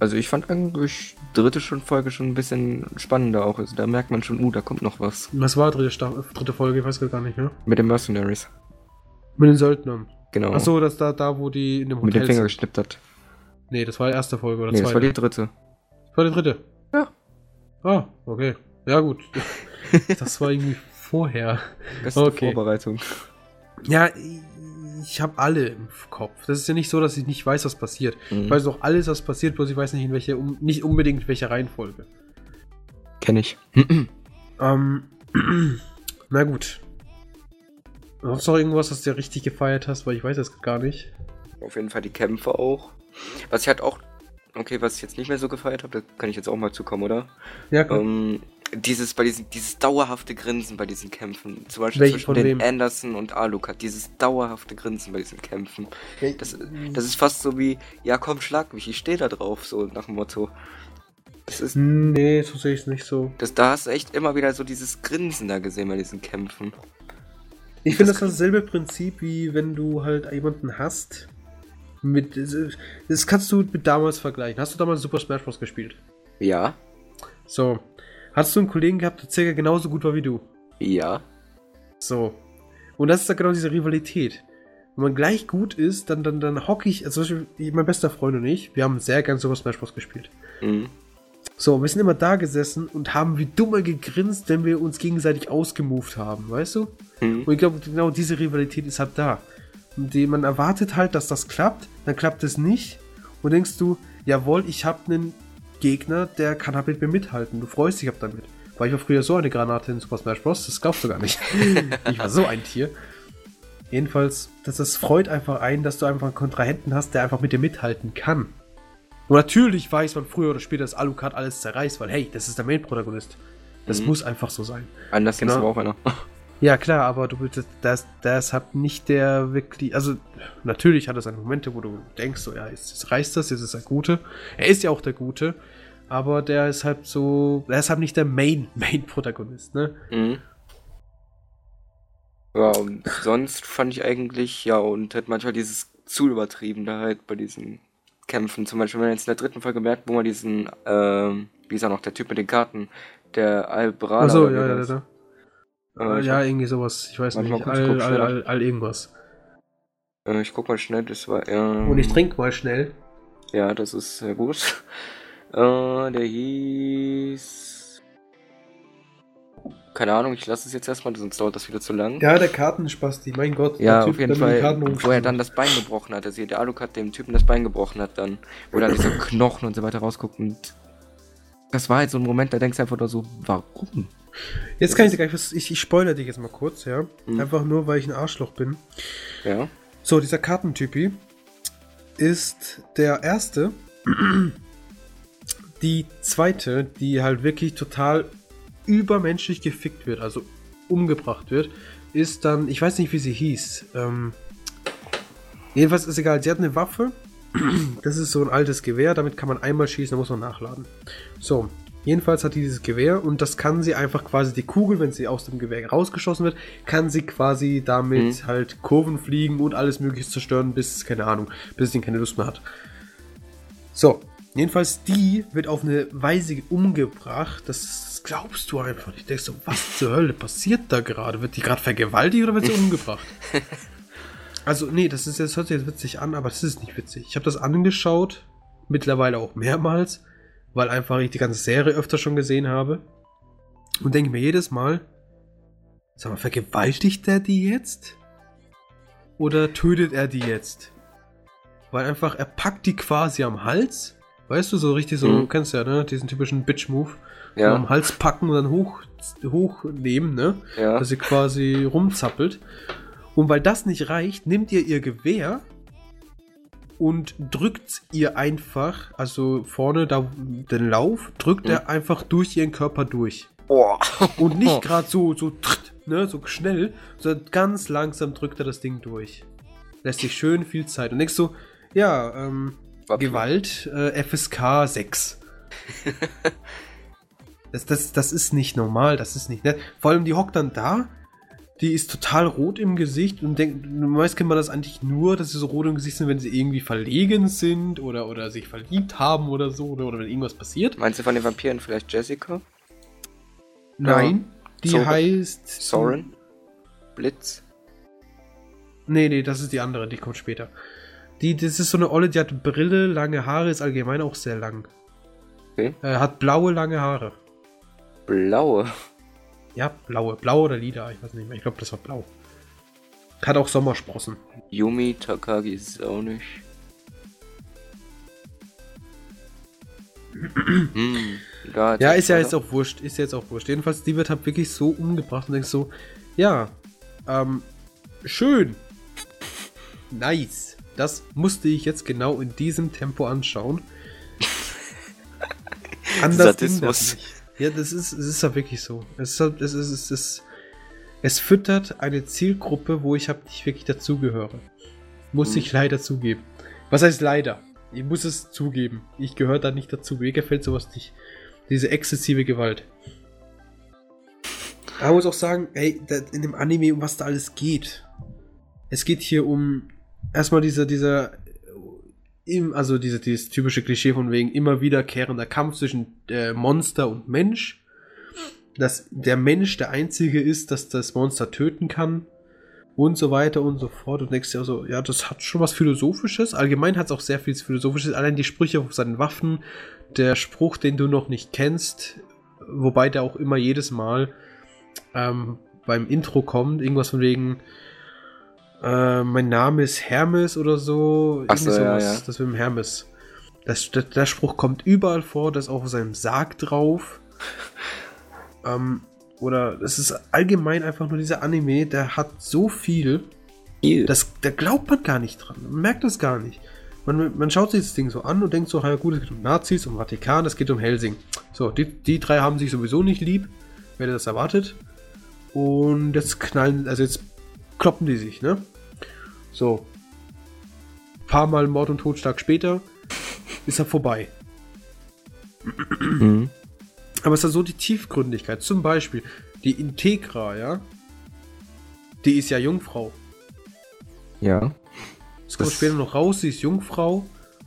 Also ich fand eigentlich dritte schon Folge schon ein bisschen spannender auch. Also da merkt man schon, uh, da kommt noch was. Was war dritte, Staffel, dritte Folge? Ich weiß gar nicht mehr. Mit den Mercenaries. Mit den Söldnern. Genau. Achso, das da, da, wo die in dem Mit dem Hotel Finger sind. geschnippt hat. Nee, das war die erste Folge oder Nee, das zweite. war die dritte. Das war die dritte. Ja. Ah, okay. Ja, gut. *laughs* Das war irgendwie vorher. Beste Okay. Vorbereitung. Ja, ich habe alle im Kopf. Das ist ja nicht so, dass ich nicht weiß, was passiert. Mhm. Ich weiß auch alles, was passiert, bloß ich weiß nicht in welche, um, nicht unbedingt in welcher Reihenfolge. Kenn ich. *clears throat* Ähm, *clears throat* na gut. Sonst noch irgendwas, was du dir richtig gefeiert hast, weil ich weiß es gar nicht. Auf jeden Fall die Kämpfe auch. Was ich halt auch, okay, was ich jetzt nicht mehr so gefeiert habe, da kann ich jetzt auch mal zukommen, oder? Ja, komm. Ähm, dieses, bei diesen, dieses dauerhafte Grinsen bei diesen Kämpfen. Zum Beispiel Welche zwischen den wem? Anderson und Alucard. Dieses dauerhafte Grinsen bei diesen Kämpfen. Das, das ist fast so wie, ja komm, schlag mich, ich stehe da drauf, so nach dem Motto. Das ist, Nee, so sehe ich es nicht so. das, da hast du echt immer wieder so dieses Grinsen da gesehen bei diesen Kämpfen. Ich finde das dasselbe Prinzip, wie wenn du halt jemanden hast. Mit, das kannst du mit damals vergleichen. Hast du damals Super Smash Bros. gespielt? Ja, So. Hast du einen Kollegen gehabt, der circa genauso gut war wie du? ja, So. Und das ist dann genau diese Rivalität. Wenn man gleich gut ist, dann, dann, dann hocke ich, also mein bester Freund und ich, wir haben sehr gern Super Smash Bros. gespielt. mhm. So, wir sind immer da gesessen und haben wie dumme gegrinst, wenn wir uns gegenseitig ausgemoved haben, weißt du? Mhm. Und ich glaube, genau diese Rivalität ist halt da. Die, man erwartet halt, dass das klappt, dann klappt es nicht. Und denkst du, jawohl, ich habe einen Gegner, der kann halt mit mir mithalten. Du freust dich ab damit. Weil ich war früher so eine Granate in Super Smash Bros. Das glaubst du gar nicht. *laughs* ich war so ein Tier. Jedenfalls, das, das freut einfach ein, dass du einfach einen Kontrahenten hast, der einfach mit dir mithalten kann. Und natürlich weiß man früher oder später, dass Alucard alles zerreißt, weil hey, das ist der Main-Protagonist. Das Mhm. muss einfach so sein. Anders Genau. ist aber auch einer. Ja, klar, aber du das, das, das hat nicht der wirklich. Also, natürlich hat er seine Momente, wo du denkst, so, ja, jetzt, jetzt reißt das, jetzt ist er Gute. Er ist ja auch der Gute, aber der ist halt so. Er ist halt nicht der Main, *laughs* Main-Protagonist, ne? Mhm. Ja, und sonst fand ich eigentlich, ja, und halt manchmal dieses zu übertrieben da halt bei diesen Kämpfen. Zum Beispiel, wenn man jetzt in der dritten Folge merkt, wo man diesen, ähm, wie ist er noch, der Typ mit den Karten, der Albrala. Achso, ja, ja, das- ja. Äh, ja, irgendwie sowas. Ich weiß nicht. All, guck all, all, all irgendwas. Äh, ich guck mal schnell, das war, ähm, Und ich trinke mal schnell. Ja, das ist sehr gut. *laughs* Äh, der hieß. keine Ahnung, ich lasse es jetzt erstmal, sonst dauert das wieder zu lang. Ja, der Kartenspasti, mein Gott. Ja, der auf jeden die Karten Fall, wo er dann das Bein gebrochen hat. Also der Alucard dem Typen das Bein gebrochen hat dann. Wo dann dieser *laughs* Knochen und so weiter rausguckt und das war halt so ein Moment, da denkst du einfach nur so, warum? Jetzt kann ich dir gleich was. Ich, ich spoilere dich jetzt mal kurz, ja. Mhm. Einfach nur, weil ich ein Arschloch bin. Ja. So, dieser Kartentypi ist der erste. *clears throat* Die zweite, die halt wirklich total übermenschlich gefickt wird, also umgebracht wird, ist dann, ich weiß nicht, wie sie hieß. Ähm, jedenfalls ist egal, sie hat eine Waffe. *clears throat* Das ist so ein altes Gewehr, damit kann man einmal schießen, da muss man nachladen. So, jedenfalls hat die dieses Gewehr und das kann sie einfach quasi die Kugel, wenn sie aus dem Gewehr rausgeschossen wird, kann sie quasi damit Mhm. halt Kurven fliegen und alles mögliche zerstören, bis, keine Ahnung, bis sie keine Lust mehr hat. So, jedenfalls die wird auf eine Weise umgebracht, das glaubst du einfach nicht. Ich denkst so, was zur Hölle passiert da gerade? Wird die gerade vergewaltigt oder wird sie *laughs* umgebracht? Also, nee, das ist jetzt, hört sich jetzt witzig an, aber das ist nicht witzig. Ich habe das angeschaut, mittlerweile auch mehrmals, weil einfach ich die ganze Serie öfter schon gesehen habe. Und denke mir jedes Mal, sag mal, vergewaltigt er die jetzt? Oder tötet er die jetzt? Weil einfach, er packt die quasi am Hals. Weißt du, so richtig so, Mhm. du kennst ja, ne? Diesen typischen Bitch-Move. Ja. Am Hals packen und dann hoch, hochnehmen, ne? Ja. dass sie quasi rumzappelt. Und weil das nicht reicht, nimmt ihr ihr Gewehr und drückt ihr einfach, also vorne da den Lauf, drückt er einfach durch ihren Körper durch. Boah. Und nicht *laughs* gerade so, so, ne, so schnell, sondern ganz langsam drückt er das Ding durch. Lässt sich schön viel Zeit. Und denkst so, ja, ähm, War Gewalt, äh, FSK 6. *laughs* das, das, das ist nicht normal, das ist nicht nett. Vor allem, die hockt dann da, die ist total rot im Gesicht und denkt, meist kennt man das eigentlich nur, dass sie so rot im Gesicht sind, wenn sie irgendwie verlegen sind oder, oder sich verliebt haben oder so, oder, oder wenn irgendwas passiert. Meinst du von den Vampiren vielleicht Jessica? Nein, die Soren. heißt. Soren? Blitz? Nee, nee, das ist die andere, die kommt später. Die, das ist so eine Olle, die hat Brille, lange Haare, ist allgemein auch sehr lang. Okay. Äh, hat blaue, lange Haare. Blaue. Ja, blaue. Blau oder lila, ich weiß nicht mehr. Ich glaube, das war blau. Hat auch Sommersprossen. Yumi Takagi ist es auch nicht. *clears throat* hm. Da Ja, ist ja jetzt auch wurscht. Ist ja jetzt auch wurscht. Jedenfalls, die wird halt wirklich so umgebracht und denkst so, ja, ähm, schön. Nice. Das musste ich jetzt genau in diesem Tempo anschauen. *laughs* Anders ging das Sadismus. nicht. Ja, das ist, es ist ja wirklich so. Es ist, halt- es ist, es ist, es füttert eine Zielgruppe, wo ich halt nicht wirklich dazugehöre. Muss Mhm. ich leider zugeben. Was heißt leider? Ich muss es zugeben. Ich gehöre da nicht dazu. Mir gefällt sowas nicht. Diese exzessive Gewalt. Aber ich muss auch sagen, ey, da, in dem Anime, um was da alles geht. Es geht hier um erstmal dieser, dieser, im, also diese, dieses typische Klischee von wegen immer wiederkehrender Kampf zwischen äh, Monster und Mensch. Dass der Mensch der Einzige ist, dass das Monster töten kann. Und so weiter und so fort. Und denkst dir also, ja, das hat schon was Philosophisches. Allgemein hat es auch sehr viel Philosophisches. Allein die Sprüche auf seinen Waffen, der Spruch, den du noch nicht kennst, wobei der auch immer jedes Mal ähm, beim Intro kommt, irgendwas von wegen, äh, mein Name ist Hermes oder so. Ach so, Irgendwie ja, sowas. ja. Das mit dem Hermes. Das, der, der Spruch kommt überall vor, das ist auch auf seinem Sarg drauf. *laughs* ähm, oder es ist allgemein einfach nur dieser Anime, der hat so viel, Viel. das, da glaubt man gar nicht dran. Man merkt das gar nicht. Man, man schaut sich das Ding so an und denkt so, ja gut, es geht um Nazis, um Vatikan, es geht um Helsing. So, die, die drei haben sich sowieso nicht lieb, wer das erwartet. Und jetzt knallen, also jetzt kloppen die sich, ne? So. Paar Mal Mord und Totschlag später *laughs* ist er vorbei. Mhm. Aber es ist ja so die Tiefgründigkeit. Zum Beispiel die Integra, ja? Die ist ja Jungfrau. Ja. Es kommt später noch raus, sie ist Jungfrau.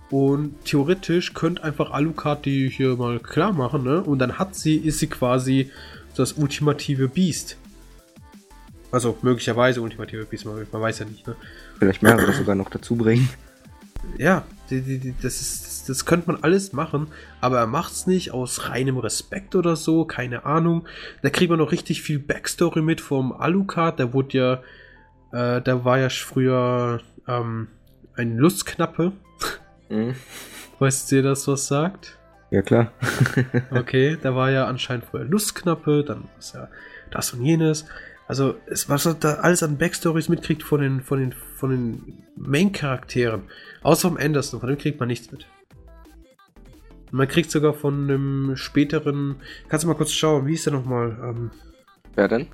Und theoretisch könnte einfach Alucard die hier mal klar machen, ne? Und dann hat sie, ist sie quasi das ultimative Biest. Also möglicherweise ultimative Biest, man, man weiß ja nicht, ne? Vielleicht mehrere sogar noch dazu bringen. Ja, Die, die, die, das, ist, das, das könnte man alles machen, aber er macht es nicht aus reinem Respekt oder so, keine Ahnung. Da kriegt man noch richtig viel Backstory mit vom Alucard, der wurde ja, äh, der war ja früher ähm, ein Lustknappe. Mhm. Weißt du, das was sagt? Ja, klar. *laughs* *laughs* Okay, da war ja anscheinend vorher Lustknappe, dann ist ja das und jenes. Also, es, was er da alles an Backstories mitkriegt von den, von den, von den Main-Charakteren. Außer vom Anderson, von dem kriegt man nichts mit. Man kriegt sogar von einem späteren. Kannst du mal kurz schauen, wie ist der nochmal? Ähm, Wer denn?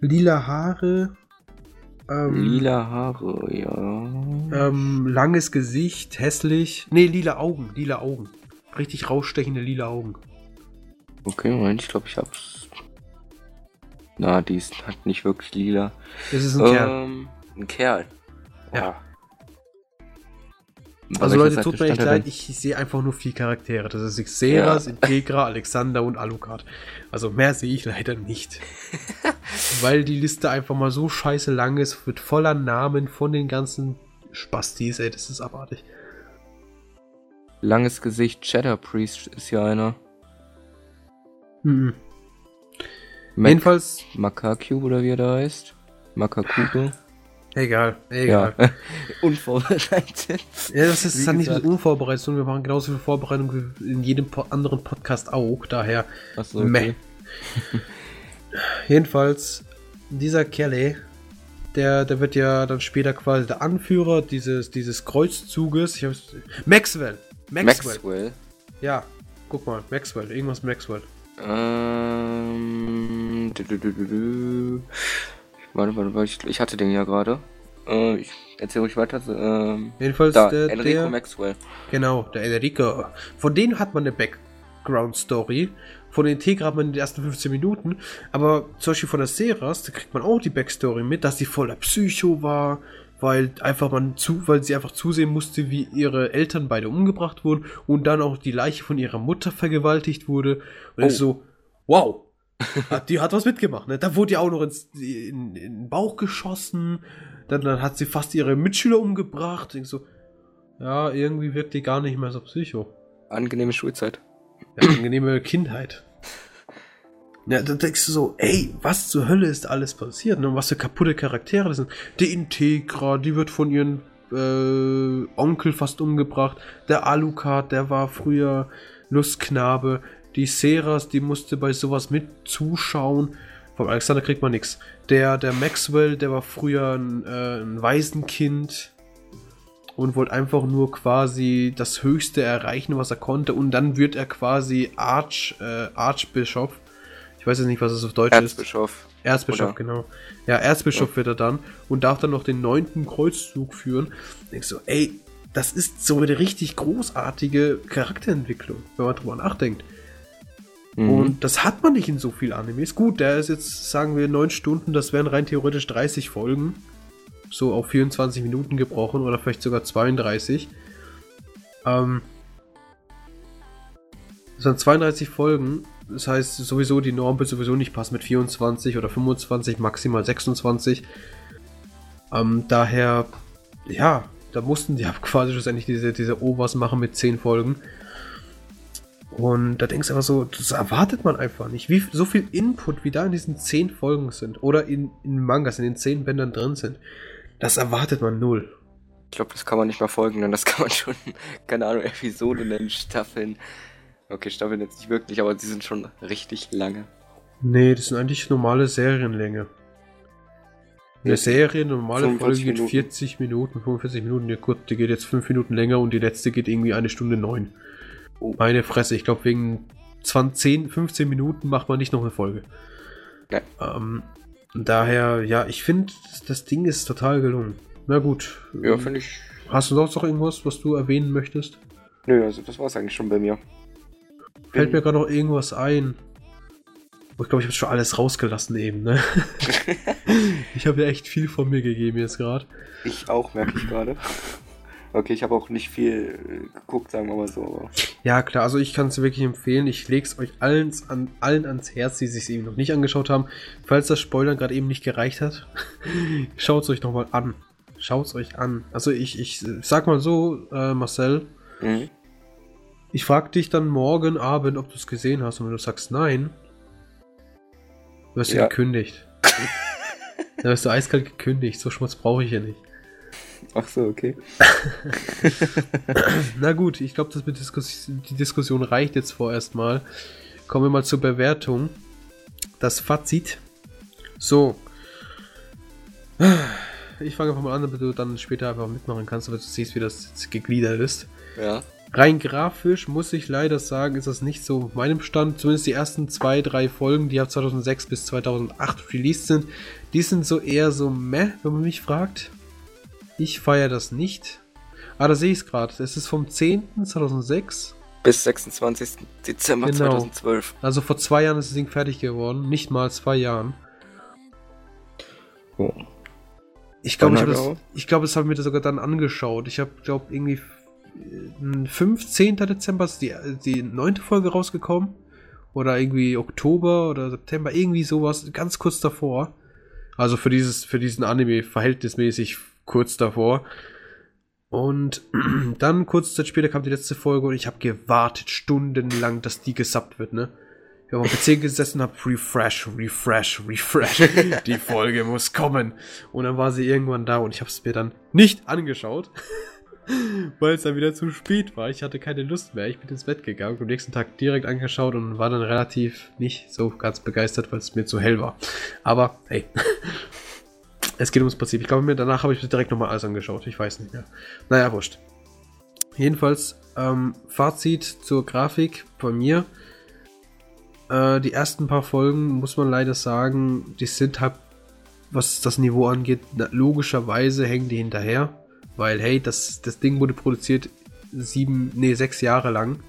lila Haare. Ähm, Lila Haare, ja. Ähm, langes Gesicht, hässlich. Ne, lila Augen, lila Augen. Richtig rausstechende lila Augen. Okay, Moment, ich glaube, ich hab's. Na, die ist, hat nicht wirklich lila. Das ist ein Kerl. ähm, Ein Kerl. Ja. Also welcher Leute, tut mir echt leid, ich sehe einfach nur vier Charaktere. Das ist Xeras, Ja. Integra, Alexander und Alucard. Also mehr sehe ich leider nicht. *laughs* Weil die Liste einfach mal so scheiße lang ist, mit voller Namen von den ganzen Spastis, ey, das ist abartig. Langes Gesicht, Shadow Priest ist ja einer. Mhm. Mac Jedenfalls, Makaku oder wie er da heißt. Makakugo. Egal, egal. Ja. *laughs* Unvorbereitet. Ja, das ist dann nicht mit unvorbereitet, sondern wir machen genauso viel Vorbereitung wie in jedem po anderen Podcast auch. Daher, Achso, Meh. okay. *laughs* jedenfalls, dieser Kelly, der, der wird ja dann später quasi der Anführer dieses, dieses Kreuzzuges. Ich hab's, Maxwell. Maxwell. Maxwell. Ja, guck mal, Maxwell, irgendwas Maxwell. Ähm. Du. Warte, warte, warte, ich, ich hatte den ja gerade. Äh, ich erzähl ruhig weiter. Ähm, Jedenfalls da, der, Enrico der Maxwell. Genau, der Enrico. Von denen hat man eine Background-Story. Von den Integra hat man in den ersten 15 Minuten. Aber zum Beispiel von der Seras, da kriegt man auch die Backstory mit, dass sie voller Psycho war, weil einfach man zu, weil sie einfach zusehen musste, wie ihre Eltern beide umgebracht wurden und dann auch die Leiche von ihrer Mutter vergewaltigt wurde. Und Oh. ist so, wow. Die hat was mitgemacht, ne? Da wurde ja auch noch ins, in, in den Bauch geschossen. Dann, dann hat sie fast ihre Mitschüler umgebracht. Ich so, ja, irgendwie wirkt die gar nicht mehr so psycho. Angenehme Schulzeit. Ja, angenehme Kindheit. Ja, da denkst du so, ey, was zur Hölle ist alles passiert? Ne? Und was für kaputte Charaktere das sind. Die Integra, die wird von ihren äh, Onkel fast umgebracht. Der Alucard, der war früher Lustknabe. Die Seras, die musste bei sowas mit zuschauen. Vom Alexander kriegt man nichts. Der, der Maxwell, der war früher ein, äh, ein Waisenkind und wollte einfach nur quasi das Höchste erreichen, was er konnte. Und dann wird er quasi Arch, äh, Archbischof. Ich weiß jetzt nicht, was es auf Deutsch ist. Erzbischof. Erzbischof, genau. Ja, Erzbischof wird er dann und darf dann noch den neunten Kreuzzug führen. Denkst du, ey, das ist so eine richtig großartige Charakterentwicklung, wenn man drüber nachdenkt. Mhm. Und das hat man nicht in so viel Animes. Gut, der ist jetzt, sagen wir, neun Stunden, das wären rein theoretisch 30 Folgen. So auf 24 Minuten gebrochen oder vielleicht sogar 32. Ähm, das sind 32 Folgen. Das heißt, sowieso die Norm wird sowieso nicht passen mit 24 oder 25, maximal 26. Ähm, daher, ja, da mussten die *laughs* quasi schlussendlich diese, diese Overs machen mit 10 Folgen. Und da denkst du einfach so, das erwartet man einfach nicht. Wie so viel Input, wie da in diesen 10 Folgen sind oder in, in Mangas, in den 10 Bändern drin sind, das erwartet man null. Ich glaube, das kann man nicht mal folgen, denn das kann man schon, *laughs* keine Ahnung, Episoden nennen, Staffeln. Okay, Staffeln jetzt nicht wirklich, aber sie sind schon richtig lange. Nee, das sind eigentlich normale Serienlänge. Eine Ja, Serie, eine normale 45 Folge geht Minuten. 40 Minuten, 45 Minuten. Ja gut, die geht jetzt 5 Minuten länger und die letzte geht irgendwie eine Stunde 9. Oh. Meine Fresse, ich glaube wegen 20, 10, 15 Minuten macht man nicht noch eine Folge. Ja. Ähm, daher, ja, ich finde, das, Ding ist total gelungen. Na gut. Ja, finde ich. Hast du sonst noch irgendwas, was du erwähnen möchtest? Nö, also das war's eigentlich schon bei mir. Fällt mir gerade noch irgendwas ein. Oh, Ich glaube, ich habe schon alles rausgelassen eben, ne? *laughs* ich habe ja echt viel von mir gegeben jetzt gerade. Ich auch, merke ich gerade. Okay, ich habe auch nicht viel äh, geguckt, sagen wir mal so. Ja, klar, also ich kann es wirklich empfehlen. Ich lege es euch allen, an, allen ans Herz, die sich eben noch nicht angeschaut haben. Falls das Spoilern gerade eben nicht gereicht hat, *laughs* schaut es euch nochmal an. Schaut's euch an. Also ich, ich sag mal so, äh, Marcel, mhm. ich frag dich dann morgen Abend, ob du es gesehen hast. Und wenn du sagst nein, wirst du ja. gekündigt. *laughs* dann wirst du eiskalt gekündigt. So Schmutz brauche ich ja nicht. Ach so, okay. *laughs* Na gut, ich glaube, Diskus die Diskussion reicht jetzt vorerst mal. Kommen wir mal zur Bewertung. Das Fazit. So. Ich fange einfach mal an, damit du dann später einfach mitmachen kannst, damit du siehst, wie das gegliedert ist. Ja. Rein grafisch muss ich leider sagen, ist das nicht so auf meinem Stand. Zumindest die ersten zwei, drei Folgen, die ab 2006 bis 2008 released sind, die sind so eher so meh, wenn man mich fragt. Ich feiere das nicht. Ah, da sehe ich es gerade. Es ist vom 10. 2006 bis 26. Dezember genau. 2012. Also vor zwei Jahren ist das Ding fertig geworden. Nicht mal zwei Jahren. Oh. Ich glaube, ich, das, ich glaube, das habe ich mir das sogar dann angeschaut. Ich habe, glaube irgendwie 15. Dezember ist die, die neunte Folge rausgekommen. Oder irgendwie Oktober oder September, irgendwie sowas, ganz kurz davor. Also für dieses, für diesen Anime verhältnismäßig kurz davor. Und *clears throat* dann, kurze Zeit später, kam die letzte Folge und ich habe gewartet, stundenlang, dass die gesubbt wird, ne? Ich habe am PC gesessen, habe Refresh, Refresh, Refresh. *laughs* die Folge muss kommen. Und dann war sie irgendwann da und ich habe es mir dann nicht angeschaut, *laughs* weil es dann wieder zu spät war. Ich hatte keine Lust mehr. Ich bin ins Bett gegangen, am nächsten Tag direkt angeschaut und war dann relativ nicht so ganz begeistert, weil es mir zu hell war. Aber hey, es geht ums Prinzip. Ich glaube, mir danach habe ich mir direkt nochmal alles angeschaut. Ich weiß nicht mehr. Naja, wurscht. Jedenfalls, ähm, Fazit zur Grafik von mir. Äh, die ersten paar Folgen, muss man leider sagen, die sind halt, was das Niveau angeht, logischerweise hängen die hinterher. Weil, hey, das, das Ding wurde produziert sieben, nee, sechs Jahre lang.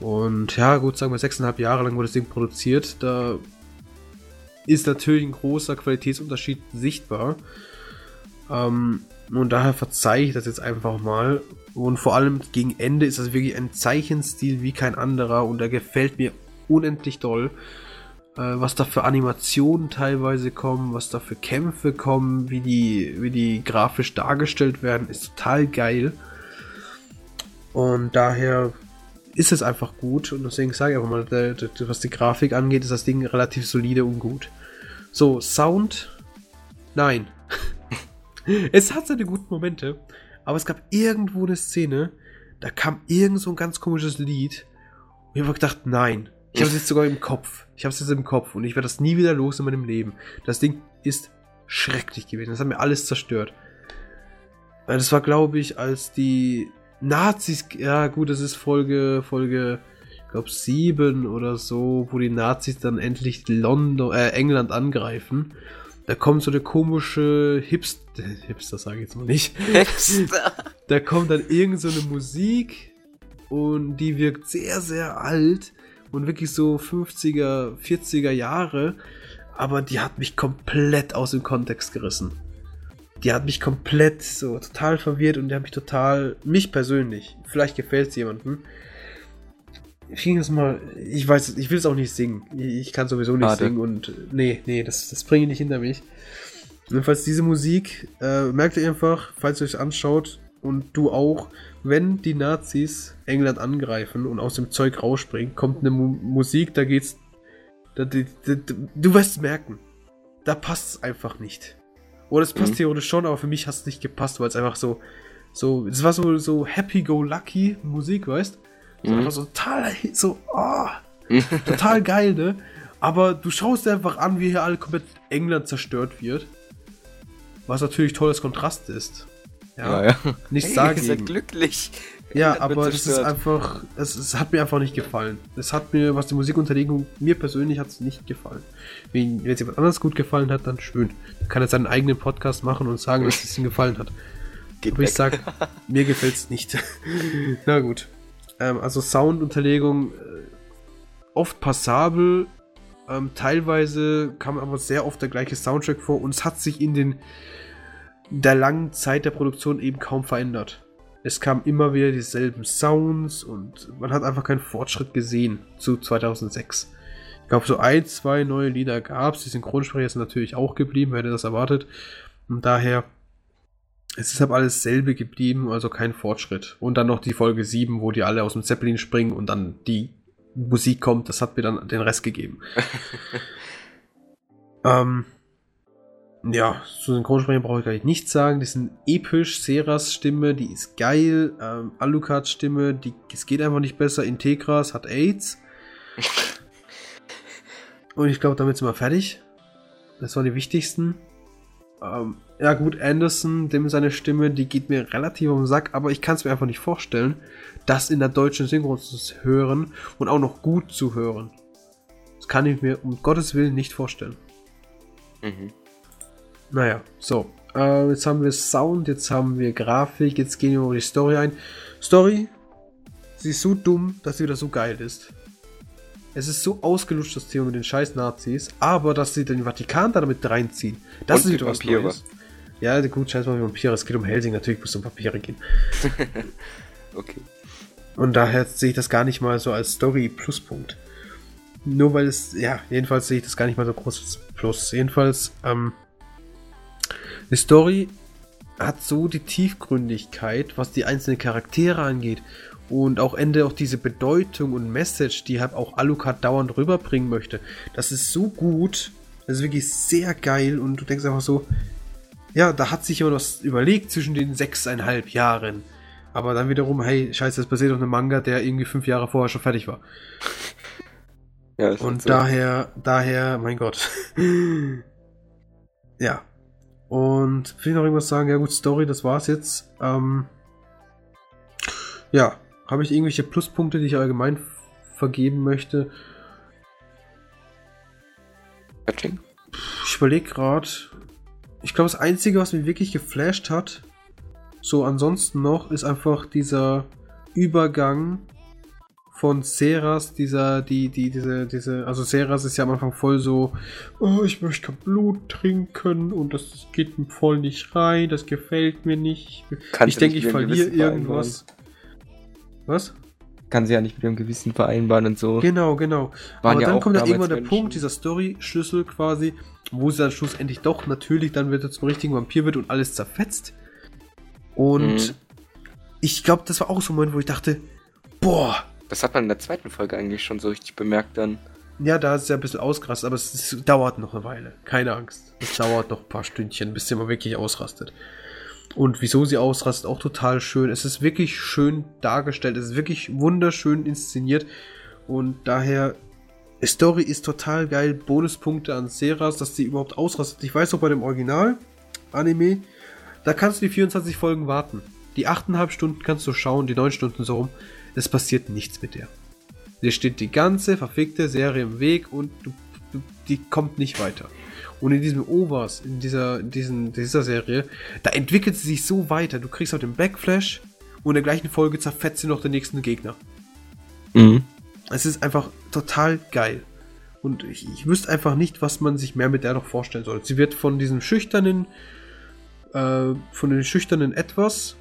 Und ja, gut, sagen wir sechseinhalb Jahre lang wurde das Ding produziert. Da ist natürlich ein großer Qualitätsunterschied sichtbar. Ähm, und daher verzeihe ich das jetzt einfach mal. Und vor allem gegen Ende ist das wirklich ein Zeichenstil wie kein anderer und der gefällt mir unendlich doll. Äh, was da für Animationen teilweise kommen, was da für Kämpfe kommen, wie die, wie die grafisch dargestellt werden, ist total geil. Und daher ist es einfach gut und deswegen sage ich einfach mal, was die Grafik angeht, ist das Ding relativ solide und gut. So, Sound, nein. *laughs* es hat seine guten Momente, aber es gab irgendwo eine Szene, da kam irgend so ein ganz komisches Lied und ich habe gedacht, nein. Ich habe es jetzt sogar im Kopf. Ich habe es jetzt im Kopf und ich werde das nie wieder los in meinem Leben. Das Ding ist schrecklich gewesen. Das hat mir alles zerstört. Das war, glaube ich, als die Nazis, ja gut, das ist Folge, Folge, ich glaube sieben oder so, wo die Nazis dann endlich London, äh, England angreifen. Da kommt so eine komische *laughs* Hipster, Hipster sage ich jetzt mal nicht. Hipster. *laughs* Da kommt dann irgend so eine Musik und die wirkt sehr, sehr alt und wirklich so 50er, 40er Jahre, aber die hat mich komplett aus dem Kontext gerissen die hat mich komplett so total verwirrt und die hat mich total, mich persönlich, vielleicht gefällt es jemandem. Ich ging das mal, ich weiß, ich will es auch nicht singen. Ich kann sowieso nicht Warte. singen und nee, nee, das, das bringe ich nicht hinter mich. Jedenfalls diese Musik, äh, merkt ihr einfach, falls ihr euch anschaut und du auch, wenn die Nazis England angreifen und aus dem Zeug rausspringen, kommt eine Mu Musik, da geht's, da, da, da, du wirst merken, da passt es einfach nicht. Oder es passt mhm. theoretisch schon, aber für mich hat es nicht gepasst, weil es einfach so, so, es war so, so happy-go-lucky Musik, weißt? So mhm. einfach so total, so, oh, *laughs* total geil, ne? Aber du schaust dir einfach an, wie hier alle komplett England zerstört wird. Was natürlich tolles Kontrast ist. Ja, ja. ja. Nichts *laughs* hey, sagen. Ihr glücklich. Ja, aber es ist einfach, es, es, hat mir einfach nicht gefallen. Es hat mir, was die Musikunterlegung, mir persönlich hat es nicht gefallen. Wenn es jemand anders gut gefallen hat, dann schön. Dann kann er seinen eigenen Podcast machen und sagen, dass es ihm gefallen hat. Geht aber weg. ich sag, *laughs* mir gefällt es nicht. *laughs* Na gut. Ähm, also Soundunterlegung äh, oft passabel, ähm, teilweise kam aber sehr oft der gleiche Soundtrack vor und es hat sich in den der langen Zeit der Produktion eben kaum verändert. Es kamen immer wieder dieselben Sounds und man hat einfach keinen Fortschritt gesehen zu 2006. Ich glaube, so ein, zwei neue Lieder gab es. Die Synchronsprecher sind natürlich auch geblieben, wer hätte das erwartet. Und daher Es ist aber alles selbe geblieben, also kein Fortschritt. Und dann noch die Folge 7, wo die alle aus dem Zeppelin springen und dann die Musik kommt, das hat mir dann den Rest gegeben. *laughs* ähm, ja, zu Synchronsprecher brauche ich gar nicht nichts sagen. Die sind episch. Seras Stimme, die ist geil. Ähm, Alucards Stimme, die, es geht einfach nicht besser. Integras hat AIDS. *laughs* Und ich glaube, damit sind wir fertig. Das waren die wichtigsten. Ähm, ja gut, Anderson, dem seine Stimme, die geht mir relativ um den Sack, aber ich kann es mir einfach nicht vorstellen, das in der deutschen Synchro zu hören und auch noch gut zu hören. Das kann ich mir um Gottes Willen nicht vorstellen. Mhm. Naja, so. Äh, jetzt haben wir Sound, jetzt haben wir Grafik, jetzt gehen wir über die Story ein. Story, sie ist so dumm, dass sie wieder so geil ist. Es ist so ausgelutscht, das Thema mit den scheiß Nazis, aber dass sie den Vatikan da damit reinziehen, das Und ist wieder was Vampire. Neues. Ja, gut, scheiß mal Vampire, es geht um Helsing, natürlich muss es um Vampire gehen. *laughs* okay. Und daher sehe ich das gar nicht mal so als Story-Pluspunkt. Nur weil es, ja, jedenfalls sehe ich das gar nicht mal so groß als Plus. Jedenfalls, ähm, die Story hat so die Tiefgründigkeit, was die einzelnen Charaktere angeht. Und auch Ende auch diese Bedeutung und Message, die halt auch Alucard dauernd rüberbringen möchte. Das ist so gut. Das ist wirklich sehr geil. Und du denkst einfach so, ja, da hat sich jemand was überlegt zwischen den sechseinhalb Jahren. Aber dann wiederum, hey, scheiße, das basiert auf einem Manga, der irgendwie fünf Jahre vorher schon fertig war. *laughs* Ja, und so. daher, daher, mein Gott. *laughs* ja, und will ich noch irgendwas sagen? Ja gut, Story, das war's jetzt. Ähm, ja, habe ich irgendwelche Pluspunkte, die ich allgemein vergeben möchte? Ich überlege gerade. Ich glaube, das Einzige, was mich wirklich geflasht hat, so ansonsten noch, ist einfach dieser Übergang von Seras, dieser, die, die, diese, diese, also Seras ist ja am Anfang voll so, oh, ich möchte kein Blut trinken und das geht mir voll nicht rein, das gefällt mir nicht. Kannst ich denke, ich verliere irgendwas. Was? Kann sie ja nicht mit ihrem Gewissen vereinbaren und so. Genau, genau. Waren Aber ja dann kommt dann irgendwann der Menschen. Punkt, dieser Story-Schlüssel quasi, wo sie dann schlussendlich doch natürlich dann wieder zum richtigen Vampir wird und alles zerfetzt. Und mhm. ich glaube, das war auch so ein Moment, wo ich dachte, boah, das hat man in der zweiten Folge eigentlich schon so richtig bemerkt dann. Ja, da ist es ja ein bisschen ausgerastet, aber es, es, dauert noch eine Weile. Keine Angst. Es dauert noch ein paar Stündchen, bis sie mal wirklich ausrastet. Und wieso sie ausrastet, auch total schön. Es ist wirklich schön dargestellt. Es ist wirklich wunderschön inszeniert. Und daher, Story ist total geil. Bonuspunkte an Seras, dass sie überhaupt ausrastet. Ich weiß noch bei dem Original-Anime, da kannst du die 24 Folgen warten. Die 8,5 Stunden kannst du schauen, die 9 Stunden so rum es passiert nichts mit der. Dir steht die ganze verfickte Serie im Weg und du, du, die kommt nicht weiter. Und in diesem Overs, in dieser, in diesen, dieser Serie, da entwickelt sie sich so weiter. Du kriegst auch den Backflash und in der gleichen Folge zerfetzt sie noch den nächsten Gegner. Mhm. Es ist einfach total geil. Und ich, ich wüsste einfach nicht, was man sich mehr mit der noch vorstellen soll. Sie wird von diesem schüchternen, äh, von den schüchternen Etwas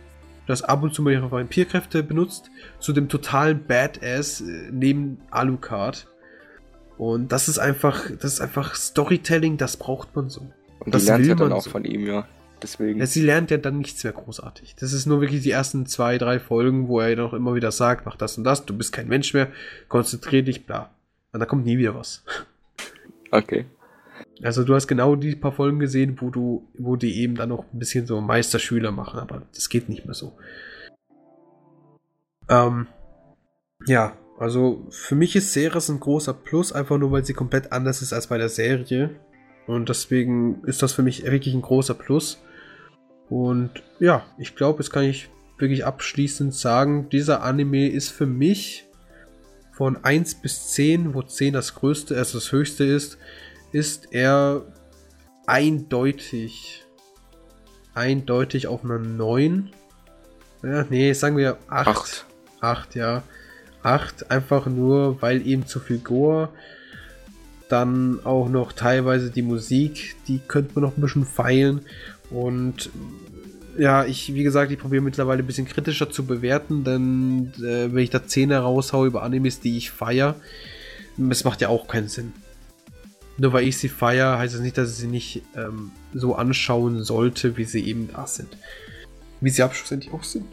das ab und zu mal ihre Vampirkräfte benutzt, zu dem totalen Badass äh, neben Alucard. Und das ist einfach, das ist einfach Storytelling, das braucht man so. Und das die lernt ja dann auch so. von ihm, ja. Deswegen. Ja, sie lernt ja dann nichts mehr großartig. Das ist nur wirklich die ersten zwei, drei Folgen, wo er noch immer wieder sagt, mach das und das, du bist kein Mensch mehr, konzentrier dich, bla. Und da kommt nie wieder was. *laughs* Okay. Also du hast genau die paar Folgen gesehen, wo du, wo die eben dann noch ein bisschen so Meisterschüler machen, aber das geht nicht mehr so. Ähm, ja, also für mich ist Ceres ein großer Plus, einfach nur weil sie komplett anders ist als bei der Serie. Und deswegen ist das für mich wirklich ein großer Plus. Und ja, ich glaube, jetzt kann ich wirklich abschließend sagen, dieser Anime ist für mich von 1 bis 10, wo 10 das größte, also das höchste ist, ist er eindeutig, eindeutig auf einer 9. Ja, nee, sagen wir 8. 8. 8, ja. 8, einfach nur, weil eben zu viel Gore. Dann auch noch teilweise die Musik, die könnte man noch ein bisschen feilen. Und ja, ich, wie gesagt, ich probiere mittlerweile ein bisschen kritischer zu bewerten, denn äh, wenn ich da Zähne raushaue über Animes, die ich feiere, es macht ja auch keinen Sinn nur weil ich sie feiere, heißt es das nicht, dass ich sie nicht ähm, so anschauen sollte, wie sie eben da sind. wie sie abschlussendlich auch sind.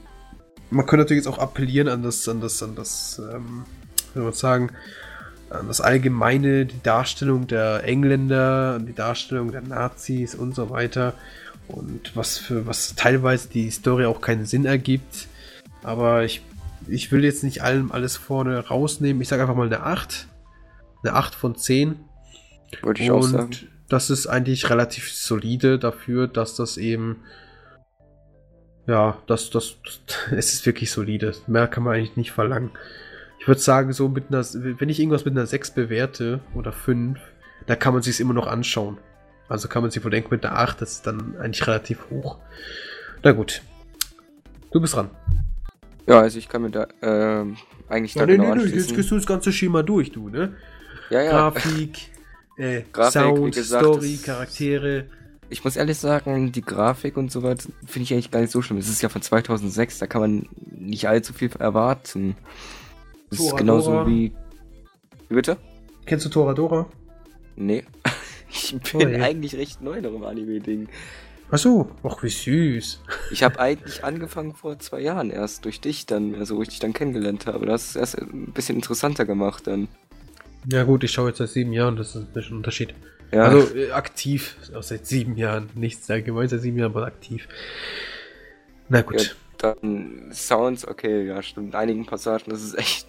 Man könnte natürlich jetzt auch appellieren an das, an das, an das, ähm, wie man sagen, an das allgemeine, die Darstellung der Engländer, an die Darstellung der Nazis und so weiter. Und was für, was teilweise die Story auch keinen Sinn ergibt. Aber ich, ich will jetzt nicht allem alles vorne rausnehmen. Ich sage einfach mal eine 8. Eine 8 von 10. Würde ich auch sagen. Und das ist eigentlich relativ solide dafür, dass das eben. Ja, das, das, *laughs* es ist wirklich solide. Mehr kann man eigentlich nicht verlangen. Ich würde sagen, so mit einer, wenn ich irgendwas mit einer 6 bewerte oder 5, da kann man sich immer noch anschauen. Also kann man sich wohl denken, mit einer 8, das ist dann eigentlich relativ hoch. Na gut. Du bist dran. Ja, also ich kann mir da ähm, eigentlich da Ja, nee, genau nee, nee, jetzt gehst du das ganze Schema durch, du, ne? Ja, ja. Grafik, *laughs* äh, Grafik, Sound, gesagt, Story, Charaktere. Ich muss ehrlich sagen, die Grafik und so weiter finde ich eigentlich gar nicht so schlimm. Es ist ja von 2006, da kann man nicht allzu viel erwarten. Das ist genauso wie... Wie bitte? Kennst du Toradora? Nee. *laughs* Ich Oh bin je. eigentlich recht neu noch im Anime-Ding. Achso, ach wie süß. Ich habe eigentlich angefangen vor zwei Jahren erst durch dich dann, also wo ich dich dann kennengelernt habe. Das ist erst ein bisschen interessanter gemacht dann. Ja gut, ich schaue jetzt seit sieben Jahren, das ist ein bisschen ein Unterschied. Ja, Also äh, aktiv, auch seit sieben Jahren. Nicht allgemein seit sieben Jahren, aber aktiv. Na gut. dann Sounds, okay, ja, stimmt. In einigen Passagen, das ist echt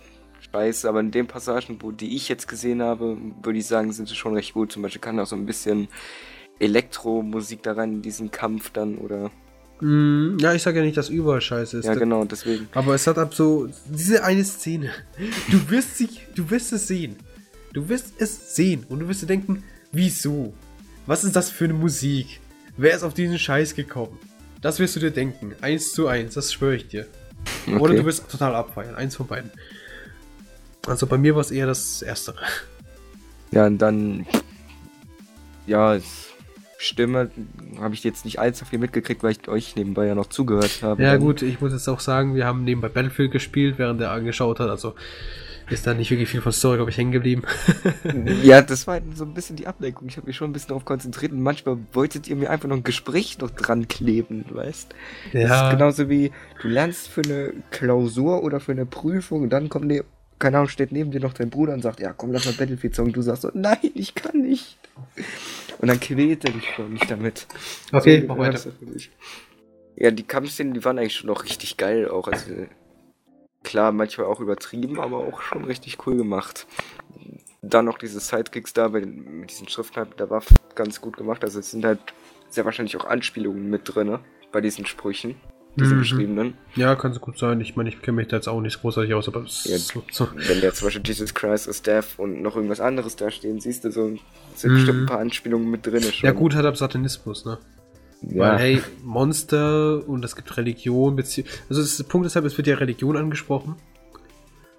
scheiße, aber in den Passagen, wo die ich jetzt gesehen habe, würde ich sagen, sind sie schon recht gut. Zum Beispiel kann auch so ein bisschen Elektromusik da rein in diesen Kampf dann oder. Mm, ja, ich sage ja nicht, dass überall scheiße ist. Ja, genau, deswegen. Aber es hat ab so diese eine Szene. *laughs* Du wirst sich, du wirst es sehen. Du wirst es sehen und du wirst dir denken, wieso? Was ist das für eine Musik? Wer ist auf diesen Scheiß gekommen? Das wirst du dir denken. Eins zu eins, das schwöre ich dir. Oder Okay. du wirst total abfeiern. Eins von beiden. Also bei mir war es eher das Erstere. Ja, und dann. Ja, es- Stimme habe ich jetzt nicht allzu viel mitgekriegt, weil ich euch nebenbei ja noch zugehört habe. Ja gut, ich muss jetzt auch sagen, wir haben nebenbei Battlefield gespielt, während er angeschaut hat. Also ist da nicht wirklich viel von Story, glaube ich, hängen geblieben. *laughs* Ja, das war halt so ein bisschen die Ablenkung. Ich habe mich schon ein bisschen darauf konzentriert und manchmal wolltet ihr mir einfach noch ein Gespräch noch dran kleben, weißt? Das ist genauso wie, du lernst für eine Klausur oder für eine Prüfung und dann kommt ne, keine Ahnung, steht neben dir noch dein Bruder und sagt, ja komm, lass mal Battlefield zocken. Du sagst so, nein, ich kann nicht. Und dann quält er dich schon nicht damit. Okay, So mach weiter. Ja, die Kampfszenen, die waren eigentlich schon noch richtig geil auch. Also, klar, manchmal auch übertrieben, aber auch schon richtig cool gemacht. Dann noch diese Sidekicks da den, mit diesen Schriften halt mit der Waffe ganz gut gemacht. Also es sind halt sehr wahrscheinlich auch Anspielungen mit drinne bei diesen Sprüchen, diese Mhm. beschriebenen. Ja, kann so gut sein. Ich meine, ich kenne mich da jetzt auch nicht großartig aus, aber es Ja. so, so. Wenn da zum Beispiel Jesus Christ is Death und noch irgendwas anderes da stehen, siehst du so sind Mhm. bestimmt ein paar Anspielungen mit drinne schon. Ja, gut, hat ab Satanismus, ne? Ja. Weil, hey, Monster und es gibt Religion, also das ist der Punkt deshalb, es wird ja Religion angesprochen.